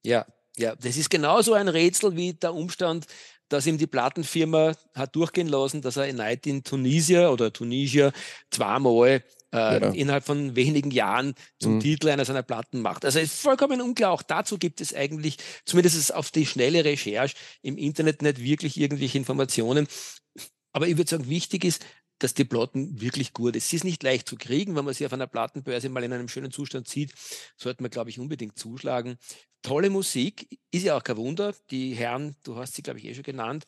Ja, ja, das ist genauso ein Rätsel wie der Umstand, dass ihm die Plattenfirma hat durchgehen lassen, dass er A Night in Tunisia oder Tunisia zweimal äh, Ja. innerhalb von wenigen Jahren zum Mhm. Titel einer seiner Platten macht. Also es ist vollkommen unklar. Auch dazu gibt es eigentlich, zumindest auf die schnelle Recherche im Internet, nicht wirklich irgendwelche Informationen. Aber ich würde sagen, wichtig ist, dass die Platten wirklich gut ist. Sie ist nicht leicht zu kriegen, wenn man sie auf einer Plattenbörse mal in einem schönen Zustand sieht, sollte man, glaube ich, unbedingt zuschlagen. Tolle Musik, ist ja auch kein Wunder. Die Herren, du hast sie, glaube ich, eh schon genannt.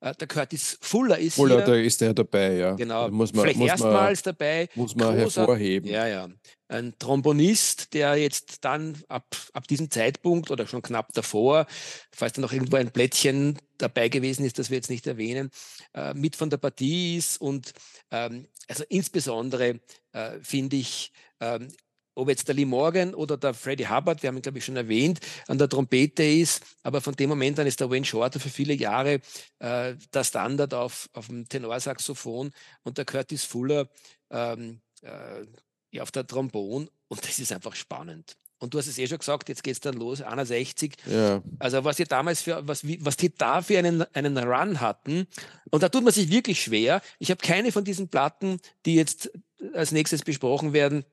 Äh, Der Curtis Fuller ist Oder hier. da ist der dabei, ja. Genau, Da Muss man, vielleicht muss man, erstmals dabei. muss man Großer- hervorheben. Ja, ja. Ein Trombonist, der jetzt dann ab, ab diesem Zeitpunkt oder schon knapp davor, falls da noch irgendwo ein Plättchen dabei gewesen ist, das wir jetzt nicht erwähnen, äh, mit von der Partie ist. Und ähm, also insbesondere äh, finde ich, ähm, ob jetzt der Lee Morgan oder der Freddie Hubbard, wir haben ihn, glaube ich, schon erwähnt, an der Trompete ist, aber von dem Moment an ist der Wayne Shorter für viele Jahre äh, der Standard auf, auf dem Tenorsaxophon und der Curtis Fuller ähm, äh, ja, auf der Trombon und das ist einfach spannend. Und du hast es eh schon gesagt, jetzt geht es dann los, 61. Ja, Also was ihr damals für, was, wie- was die da für einen, einen Run hatten, und da tut man sich wirklich schwer. Ich habe keine von diesen Platten, die jetzt als nächstes besprochen werden,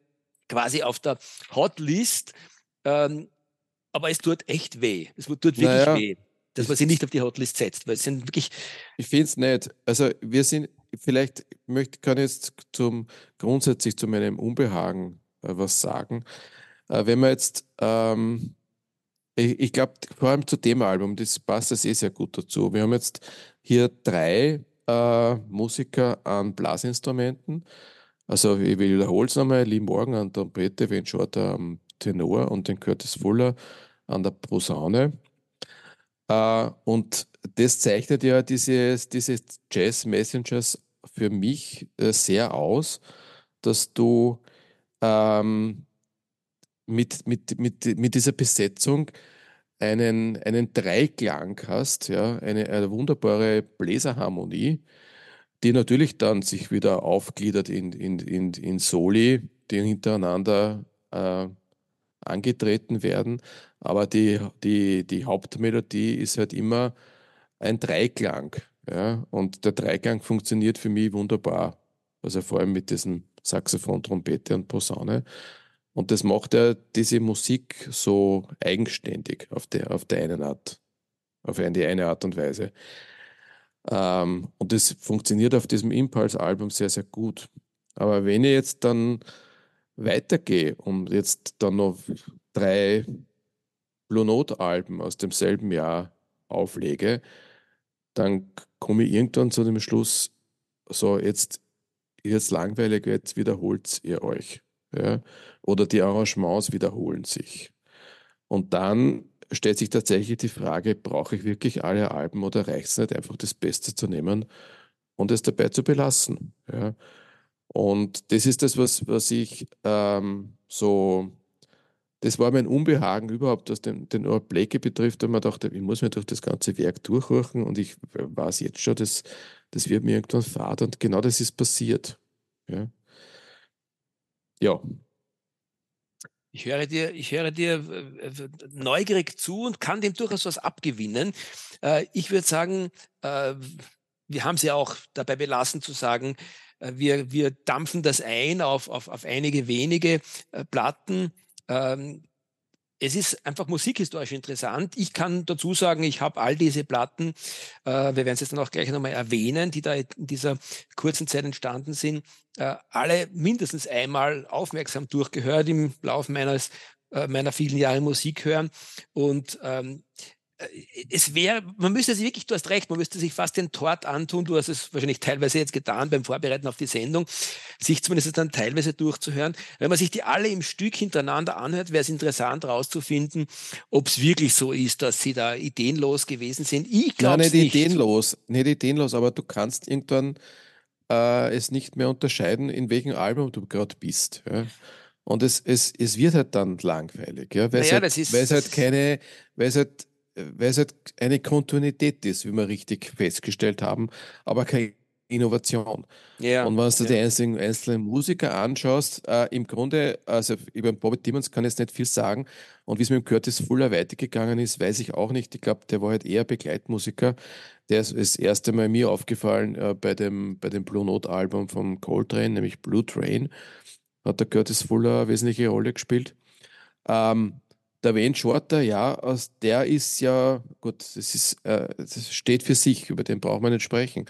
quasi auf der Hotlist. Ähm, aber es tut echt weh. Es tut wirklich Naja, weh, dass man sie nicht auf die Hotlist setzt, weil es sind wirklich ich finde es nicht. Also wir sind, vielleicht möchte, kann ich jetzt zum grundsätzlich zu meinem Unbehagen äh, was sagen. Äh, wenn man jetzt, ähm, ich, ich glaube, vor allem zu dem Album, das passt das eh sehr gut dazu. Wir haben jetzt hier drei äh, Musiker an Blasinstrumenten. Also ich wiederhole es nochmal, Lee Morgan an der Trompete, Wayne Shorter am Tenor und den Curtis Fuller an der Posaune. Äh, und das zeichnet ja dieses, diese Jazz Messengers für mich äh, sehr aus, dass du ähm, mit, mit, mit, mit dieser Besetzung einen, einen Dreiklang hast, ja, eine, eine wunderbare Bläserharmonie, die natürlich dann sich wieder aufgliedert in, in, in, in Soli, die hintereinander äh, angetreten werden. Aber die, die, die Hauptmelodie ist halt immer ein Dreiklang. Ja? Und der Dreiklang funktioniert für mich wunderbar. Also vor allem mit diesem Saxophon, Trompete und Posaune. Und das macht ja diese Musik so eigenständig auf der, auf der einen Art, auf die eine Art und Weise. Ähm, und das funktioniert auf diesem Impulse-Album sehr, sehr gut. Aber wenn ich jetzt dann weitergehe und jetzt dann noch drei Blue Note-Alben aus demselben Jahr auflege, dann komme ich irgendwann zu dem Schluss, so jetzt, jetzt langweilig, jetzt wiederholt ihr euch. Ja? Oder die Arrangements wiederholen sich. Und dann stellt sich tatsächlich die Frage, brauche ich wirklich alle Alben oder reicht es nicht einfach das Beste zu nehmen und es dabei zu belassen? Ja? Und das ist das, was, was ich ähm, so, das war mein Unbehagen überhaupt, was den, den Ort Blake betrifft, und man dachte, ich muss mir durch das ganze Werk durchhorchen und ich weiß jetzt schon, das, das wird mir irgendwann fad und genau das ist passiert. Ja, ja. Ich höre dir, ich höre dir äh, äh, neugierig zu und kann dem durchaus was abgewinnen. Äh, ich würde sagen, wir haben es ja auch dabei belassen zu sagen, wir, wir dampfen das ein auf, auf, auf einige wenige Platten. Ähm, es ist einfach musikhistorisch interessant. Ich kann dazu sagen, ich habe all diese Platten, äh, wir werden es jetzt dann auch gleich nochmal erwähnen, die da in dieser kurzen Zeit entstanden sind, äh, alle mindestens einmal aufmerksam durchgehört im Laufe meines, äh, meiner vielen Jahre Musik hören. Und ähm, äh, es wäre, man müsste sich wirklich, du hast recht, man müsste sich fast den Tort antun, du hast es wahrscheinlich teilweise jetzt getan beim Vorbereiten auf die Sendung, sich zumindest dann teilweise durchzuhören. Wenn man sich die alle im Stück hintereinander anhört, wäre es interessant herauszufinden, ob es wirklich so ist, dass sie da ideenlos gewesen sind. Ich glaube nicht nicht. ideenlos, nicht ideenlos, aber du kannst irgendwann äh, es nicht mehr unterscheiden, in welchem Album du gerade bist. Ja? Und es, es, es wird halt dann langweilig, ja? weil, Naja, es halt, ist- weil es halt keine, weil es halt, weil es halt eine Kontinuität ist, wie wir richtig festgestellt haben, aber keine Innovation. Ja, Und wenn du ja. die einzelnen, einzelnen Musiker anschaust, äh, im Grunde, also über Bobby Timmons kann ich jetzt nicht viel sagen. Und wie es mit dem Curtis Fuller weitergegangen ist, weiß ich auch nicht. Ich glaube, der war halt eher Begleitmusiker. Der ist das erste Mal mir aufgefallen äh, bei dem, bei dem Blue Note Album von Coltrane, nämlich Blue Train, hat der Curtis Fuller eine wesentliche Rolle gespielt. Ähm, der Wayne Shorter, ja, aus der ist ja, gut, das ist, äh, das steht für sich, über den braucht man nicht sprechen.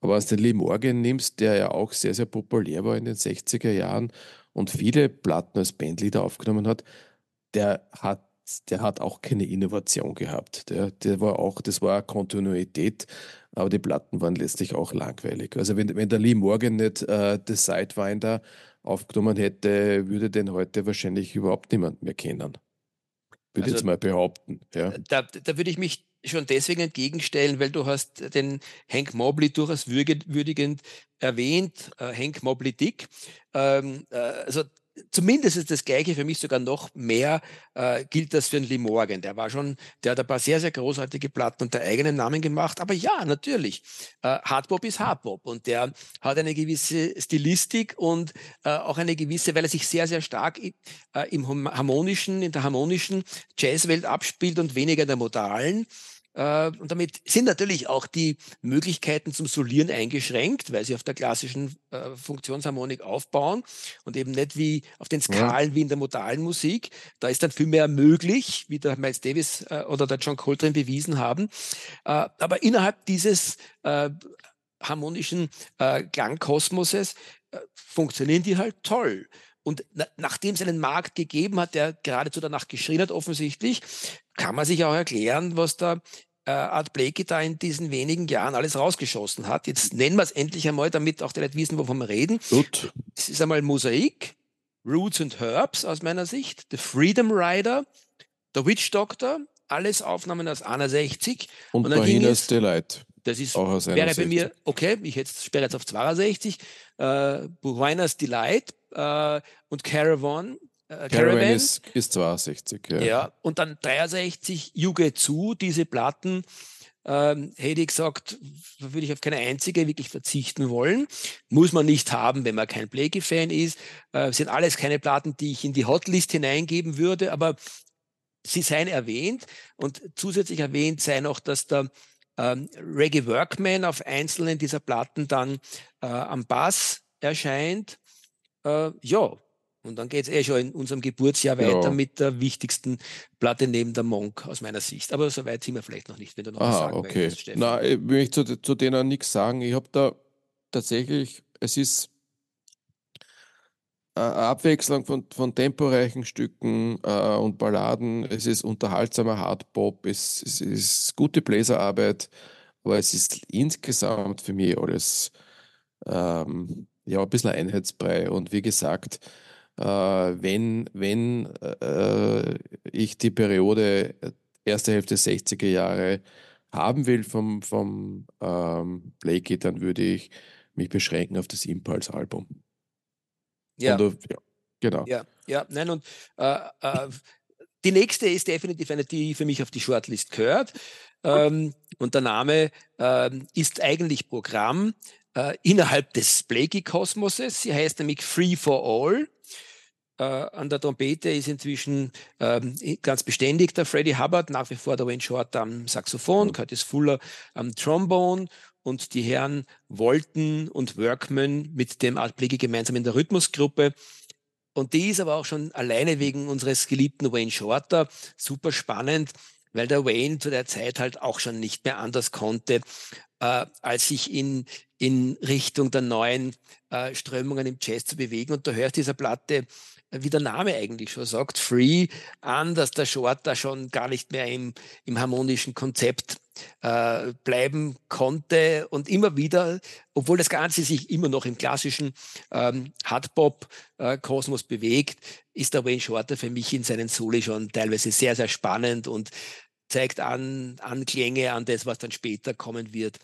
Aber du den Lee Morgan nimmst, der ja auch sehr, sehr populär war in den 60er Jahren und viele Platten als Bandleader aufgenommen hat, der hat, der hat auch keine Innovation gehabt. Der, der war auch, das war Kontinuität, aber die Platten waren letztlich auch langweilig. Also wenn, wenn der Lee Morgan nicht äh, The Sidewinder aufgenommen hätte, würde den heute wahrscheinlich überhaupt niemand mehr kennen. Würde Also- jetzt mal behaupten. Ja. Da, da würde ich mich schon deswegen entgegenstellen, weil du hast den Hank Mobley durchaus würdigend erwähnt, äh, Hank Mobley Dick. Ähm, äh, also zumindest ist das Gleiche für mich sogar noch mehr äh, gilt das für den Lee Morgan. Der war schon, der hat ein paar sehr, sehr großartige Platten unter eigenem Namen gemacht. Aber ja, natürlich, äh, Hardbop ist Hardbop und der hat eine gewisse Stilistik und äh, auch eine gewisse, weil er sich sehr, sehr stark äh, im harmonischen, in der harmonischen Jazzwelt abspielt und weniger in der modalen. Äh, Und damit sind natürlich auch die Möglichkeiten zum Solieren eingeschränkt, weil sie auf der klassischen äh, Funktionsharmonik aufbauen und eben nicht wie auf den Skalen wie in der modalen Musik. Da ist dann viel mehr möglich, wie der Miles Davis äh, oder der John Coltrane bewiesen haben. Äh, Aber innerhalb dieses äh, harmonischen äh, Klangkosmoses funktionieren die halt toll. Und na, nachdem es einen Markt gegeben hat, der geradezu danach geschrien hat, offensichtlich, kann man sich auch erklären, was der äh, Art Blakey da in diesen wenigen Jahren alles rausgeschossen hat. Jetzt nennen wir es endlich einmal, damit auch die Leute wissen, wovon wir reden. Gut. Es ist einmal Mosaik, Roots and Herbs aus meiner Sicht, The Freedom Rider, The Witch Doctor, alles Aufnahmen aus 61. Und, Und dann ging es- Delight. Das ist, Auch aus wäre bei 61. mir, okay, ich jetzt sperre jetzt auf 62, äh, Buhuainas Delight äh, und Caravan. Äh, Caravan ist, ist 62. Ja. ja. und dann 63 You Get Zu, diese Platten, ähm, hätte ich gesagt, da würde ich auf keine einzige wirklich verzichten wollen. Muss man nicht haben, wenn man kein Blakey-Fan ist. Äh, sind alles keine Platten, die ich in die Hotlist hineingeben würde, aber sie seien erwähnt und zusätzlich erwähnt sei noch, dass der ähm, Reggae Workman auf einzelnen dieser Platten dann äh, am Bass erscheint. Äh, ja, und dann geht es eh schon in unserem Geburtsjahr Ja. weiter mit der wichtigsten Platte neben der Monk aus meiner Sicht. Aber so weit sind wir vielleicht noch nicht, wenn du noch was Ah, sagen okay. möchtest, Stefan. Na, ich möchte zu, zu denen nichts sagen. Ich habe da tatsächlich, es ist eine Abwechslung von, von temporeichen Stücken äh, und Balladen. Es ist unterhaltsamer Hardpop, es, es ist gute Bläserarbeit, aber es ist insgesamt für mich alles ähm, ja, ein bisschen ein Einheitsbrei. Und wie gesagt, wenn, wenn äh, ich die Periode äh, erste Hälfte 60er Jahre haben will vom, vom ähm, Blakey, dann würde ich mich beschränken auf das Impulse-Album. ja. Auf- ja, genau. Ja, ja, nein, und äh, äh, die nächste ist definitiv eine, die für mich auf die Shortlist gehört. Ähm, und der Name ähm, ist eigentlich Programm äh, innerhalb des Blakey-Kosmoses. Sie heißt nämlich Free for All. Äh, an der Trompete ist inzwischen ähm, ganz beständig der Freddie Hubbard, nach wie vor der Wayne Short am Saxophon, Mhm. Curtis Fuller am Trombone und die Herren Walton und Workman mit dem Art Blakey gemeinsam in der Rhythmusgruppe. Und die ist aber auch schon alleine wegen unseres geliebten Wayne Shorter super spannend, weil der Wayne zu der Zeit halt auch schon nicht mehr anders konnte, äh, als sich in, in Richtung der neuen äh, Strömungen im Jazz zu bewegen. Und da hörst dieser Platte, wie der Name eigentlich schon sagt, Free, an, dass der Shorter schon gar nicht mehr im, im harmonischen Konzept äh, bleiben konnte und immer wieder, obwohl das Ganze sich immer noch im klassischen ähm, Hardpop-Kosmos bewegt, ist der Wayne Shorter für mich in seinen Soli schon teilweise sehr, sehr spannend und zeigt an, Anklänge an das, was dann später kommen wird.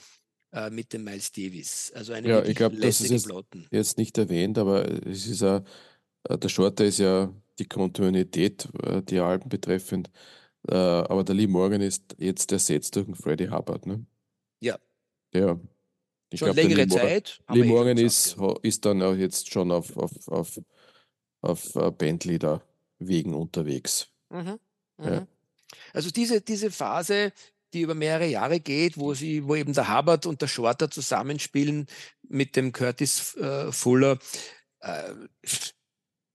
äh, mit dem Miles Davis. Also eine Ja, ich glaube, das ist jetzt, jetzt nicht erwähnt, aber es ist ja, äh, der Shorter ist ja die Kontinuität, äh, die Alben betreffend. Äh, aber der Lee Morgan ist jetzt ersetzt durch den Freddie Hubbard, ne? Ja. Ja. Ich Schon Lee längere Morgan, Zeit. Lee wir eh Morgan gesagt, ist, ja. ho- ist dann auch jetzt schon auf, auf, auf, auf äh, Bandleader-Wegen unterwegs. Mhm. Ja. Mhm. Also diese, diese Phase, die über mehrere Jahre geht, wo sie, wo eben der Hubbard und der Shorter zusammenspielen mit dem Curtis äh, Fuller, äh,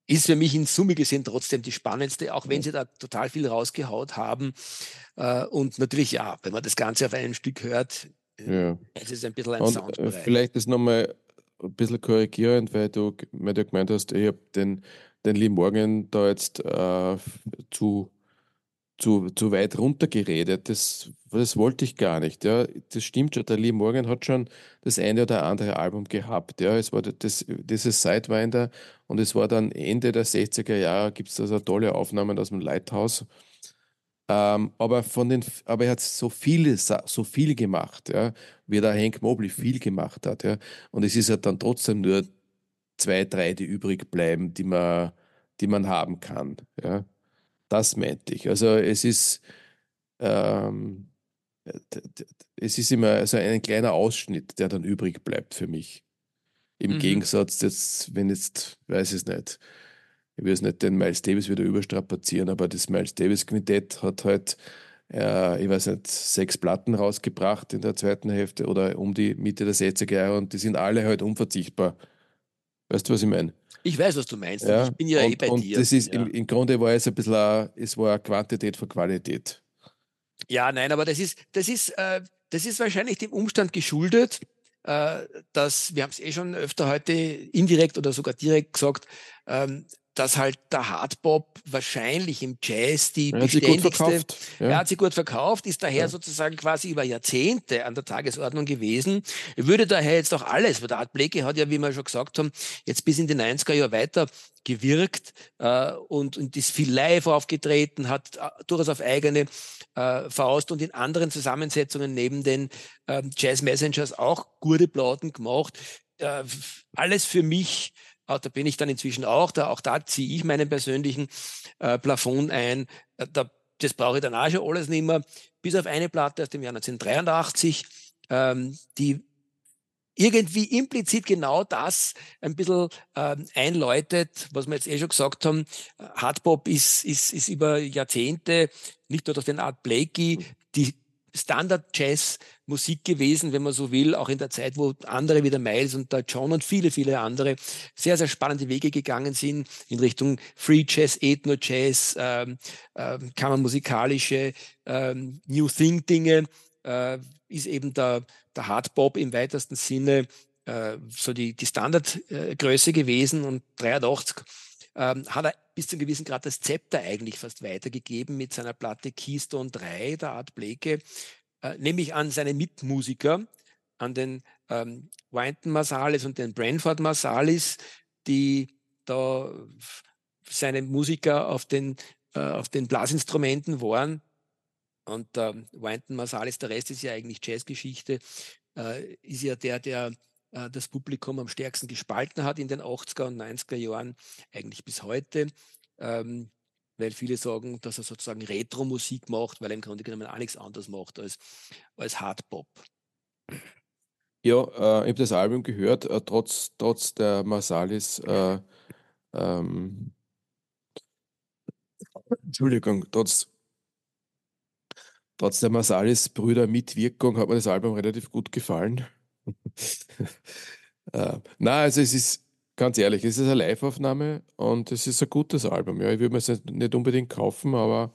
ist für mich in Summe gesehen trotzdem die spannendste, auch wenn sie da total viel rausgehaut haben. Äh, und natürlich, ja, wenn man das Ganze auf einem Stück hört, äh, Ja. ist es ein bisschen ein Und äh, Soundbereich. vielleicht ist nochmal ein bisschen korrigierend, weil du, weil du gemeint hast, ich habe den, den Lee Morgan da jetzt äh, zu, zu, zu weit runtergeredet. Das, das wollte ich gar nicht. Ja. Das stimmt schon, der Lee Morgan hat schon das eine oder andere Album gehabt. Ja. Es war das, dieses Sidewinder und es war dann Ende der 60er Jahre, gibt es also tolle Aufnahmen aus dem Lighthouse. Ähm, aber von den, aber er hat so viele, Sa- so viel gemacht, ja, wie der Hank Mobley viel gemacht hat, ja. Und es ist halt dann trotzdem nur zwei, drei, die übrig bleiben, die man, die man haben kann, ja. Das meinte ich. Also es ist, ähm, d- es ist immer so ein kleiner Ausschnitt, der dann übrig bleibt für mich. Im Mhm. Gegensatz jetzt, wenn jetzt, weiß ich es nicht, ich will es nicht den Miles Davis wieder überstrapazieren, aber das Miles Davis Quintett hat halt, äh, ich weiß nicht, sechs Platten rausgebracht in der zweiten Hälfte oder um die Mitte der 60er Jahre und die sind alle halt unverzichtbar. Weißt du, was ich meine? Ich weiß, was du meinst. Ja, Ich bin ja und, eh bei und dir. das ist ja. im, im Grunde war es ein bisschen, a- es war eine Quantität für Qualität. Ja, nein, aber das ist, das ist, äh, das ist wahrscheinlich dem Umstand geschuldet, äh, dass, wir haben es eh schon öfter heute indirekt oder sogar direkt gesagt, ähm, dass halt der Hardbop wahrscheinlich im Jazz die Er hat sich gut beständigste verkauft. Er Ja. hat sich gut verkauft, ist daher Ja. sozusagen quasi über Jahrzehnte an der Tagesordnung gewesen. Würde daher jetzt auch alles, weil der Art Blakey hat ja, wie wir schon gesagt haben, jetzt bis in die 90er Jahre weiter gewirkt äh, und, und ist viel live aufgetreten, hat äh, durchaus auf eigene äh, Faust und in anderen Zusammensetzungen neben den ähm, Jazz Messengers auch gute Platten gemacht. Äh, alles für mich, äh, da bin ich dann inzwischen auch, da, auch da ziehe ich meinen persönlichen äh, Plafond ein. Äh, da, das brauche ich dann auch schon alles nicht mehr. Bis auf eine Platte aus dem Jahr 1983, ähm, die irgendwie implizit genau das ein bisschen ähm, einläutet, was wir jetzt eh schon gesagt haben. Hardbop ist, ist, ist über Jahrzehnte, nicht nur durch den Art Blakey, die Standard-Jazz-Musik gewesen, wenn man so will, auch in der Zeit, wo andere wie der Miles und der John und viele, viele andere sehr, sehr spannende Wege gegangen sind in Richtung Free Jazz, Ethno-Jazz, ähm, ähm, kammermusikalische ähm, New Thing-Dinge, äh, ist eben der, der Hardbop im weitesten Sinne äh, so die, die Standardgröße gewesen und 83 ähm, hat er bis zu einem gewissen Grad das Zepter eigentlich fast weitergegeben mit seiner Platte Keystone 3, der Art Blake, äh, nämlich an seine Mitmusiker, an den ähm, Wynton Marsalis und den Branford Marsalis, die da seine Musiker auf den, äh, auf den Blasinstrumenten waren. Und ähm, Wynton Marsalis, der Rest ist ja eigentlich Jazzgeschichte, äh, ist ja der, der äh, das Publikum am stärksten gespalten hat in den 80er und 90er Jahren, eigentlich bis heute. Ähm, weil viele sagen, dass er sozusagen Retro-Musik macht, weil er im Grunde genommen auch nichts anderes macht als, als Hardbop. Ja, äh, ich habe das Album gehört, äh, trotz, trotz der Marsalis, äh, ähm, Entschuldigung, trotz, trotz der Marsalis-Brüder Mitwirkung hat mir das Album relativ gut gefallen. äh, na, also es ist ganz ehrlich, es ist eine Live-Aufnahme und es ist ein gutes Album. Ja, ich würde mir es nicht- nicht unbedingt kaufen, aber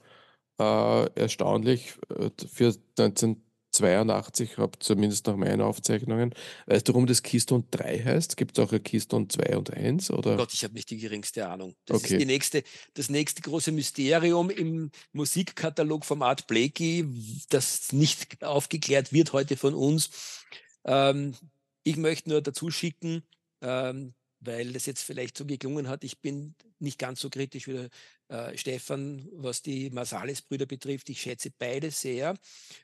äh, erstaunlich äh, für 1982, habe zumindest nach meinen Aufzeichnungen. Weißt du, warum das Keystone 3 heißt? Gibt es auch ein Keystone 2 und 1? Oder? Gott, ich habe nicht die geringste Ahnung. Das Okay. ist die nächste, das nächste große Mysterium im Musikkatalog vom Art Blakey, das nicht aufgeklärt wird heute von uns. Ähm, ich möchte nur dazu schicken, ähm, weil das jetzt vielleicht so geklungen hat, ich bin nicht ganz so kritisch wie der äh, Stefan, was die Marsalis-Brüder betrifft. Ich schätze beide sehr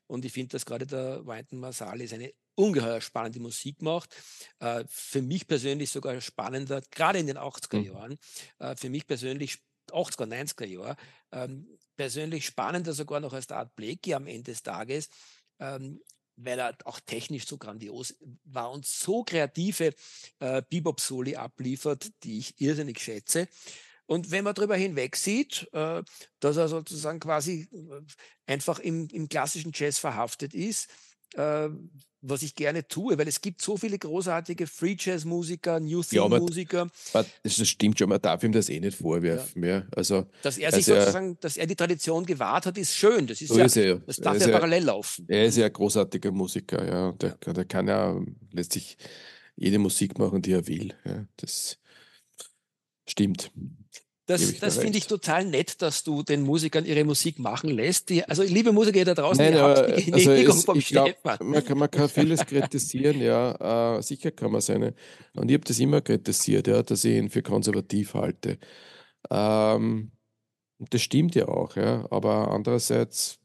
und ich finde, dass gerade der Wynton Marsalis eine ungeheuer spannende Musik macht. Äh, für mich persönlich sogar spannender, gerade in den 80er Mhm. Jahren, äh, für mich persönlich 80er, 90er Jahre, ähm, persönlich spannender sogar noch als der Art Blakey am Ende des Tages, ähm, weil er auch technisch so grandios war und so kreative äh, Bebop-Soli abliefert, die ich irrsinnig schätze. Und wenn man darüber hinweg sieht, äh, dass er sozusagen quasi äh, einfach im, im klassischen Jazz verhaftet ist, äh, was ich gerne tue, weil es gibt so viele großartige Free Jazz Musiker, New Ja, Theme Musiker, Aber Das stimmt schon, man darf ihm das eh nicht vorwerfen. Ja. Also, dass er sich Also sozusagen, dass er die Tradition gewahrt hat, ist schön. Das ist so ja, ist er ja. das darf ja ja, parallel laufen. er ist ja ein großartiger Musiker, ja. Und der, der kann ja letztlich jede Musik machen, die er will. Ja. Das stimmt. Das, das finde ich total nett, dass du den Musikern ihre Musik machen lässt. Die, also liebe Musiker da draußen, Nein, ihr habt aber, die also Genehmigung es, vom ich glaub, man, kann, man kann vieles kritisieren, ja, äh, sicher kann man seine. Und ich habe das immer kritisiert, ja, dass ich ihn für konservativ halte. Ähm, das stimmt ja auch, ja, aber andererseits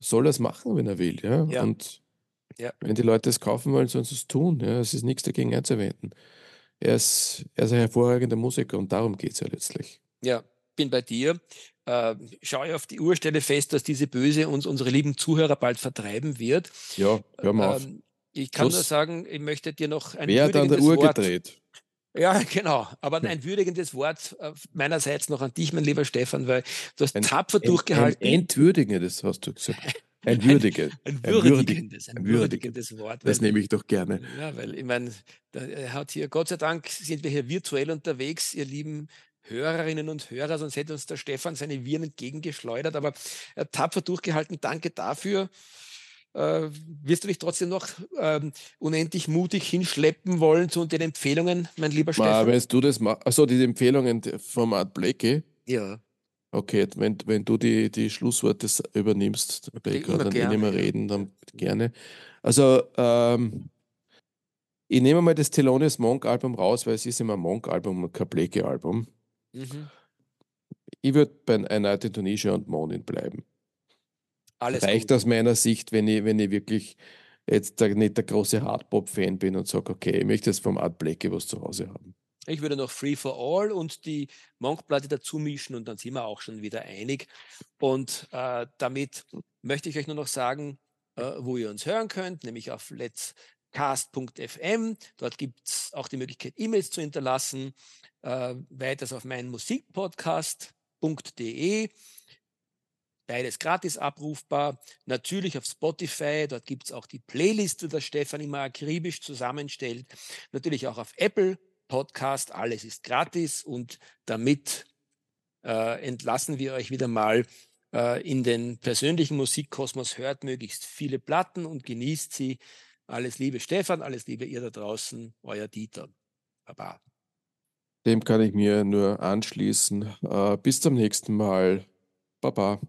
soll er es machen, wenn er will, ja. Ja. Und Ja. wenn die Leute es kaufen wollen, sollen sie es tun, ja. Es ist nichts dagegen einzuwenden. Er ist, er ist ein hervorragender Musiker und darum geht es ja letztlich. Ja, bin bei dir. Äh, schaue auf die Uhr, stelle fest, dass diese Böse uns unsere lieben Zuhörer bald vertreiben wird. Ja, hör mal auf. Ähm, ich kann nur Schluss. sagen, ich möchte dir noch ein Wer hat an der Uhr Wort gedreht? Ja, genau. Aber ein würdigendes Wort äh, meinerseits noch an dich, mein lieber Stefan, weil du hast Ein- tapfer Ein, durchgehalten. ein entwürdigendes, hast du gesagt. Ein würdiges. ein ein würdig- würdigendes, ein ein würdig- würdigendes Wort. Das weil- nehme ich doch gerne. Ja, weil ich meine, da er hat hier, Gott sei Dank sind wir hier virtuell unterwegs, ihr lieben Hörerinnen und Hörer, sonst hätte uns der Stefan seine Viren entgegengeschleudert, aber er hat tapfer durchgehalten. Danke dafür. Äh, wirst du dich trotzdem noch ähm, unendlich mutig hinschleppen wollen zu den Empfehlungen, mein lieber Ma, Stefan? wenn du das machst, also die Empfehlungen vom Art Blakey, Ja. Okay, wenn, wenn du die, die Schlussworte übernimmst, immer dann gerne, nicht mehr ja. reden, dann gerne. Also, ähm, ich nehme mal das Thelonious Monk Album raus, weil es ist immer ein Monk Album und kein Blakey Album. Mhm. Ich würde bei A Night in Tunisia und Monin bleiben. Alles Reicht gut. aus meiner Sicht, wenn ich, wenn ich wirklich jetzt nicht der große Hardpop-Fan bin und sage, okay, ich möchte jetzt vom Art Blakey was zu Hause haben. Ich würde noch Free for All und die Monk-Platte dazu mischen und dann sind wir auch schon wieder einig. Und äh, damit möchte ich euch nur noch sagen, äh, wo ihr uns hören könnt, nämlich auf letscast.fm. Dort gibt es auch die Möglichkeit, E-Mails zu hinterlassen. Äh, weiters auf meinen Musikpodcast.de. Beides gratis abrufbar. Natürlich auf Spotify. Dort gibt es auch die Playlist, die der Stefan immer akribisch zusammenstellt. Natürlich auch auf Apple Podcast. Alles ist gratis und damit äh, entlassen wir euch wieder mal äh, in den persönlichen Musikkosmos. Hört möglichst viele Platten und genießt sie. Alles Liebe Stefan, alles Liebe ihr da draußen, euer Dieter. Baba. Dem kann ich mir nur anschließen. Äh, bis zum nächsten Mal. Baba.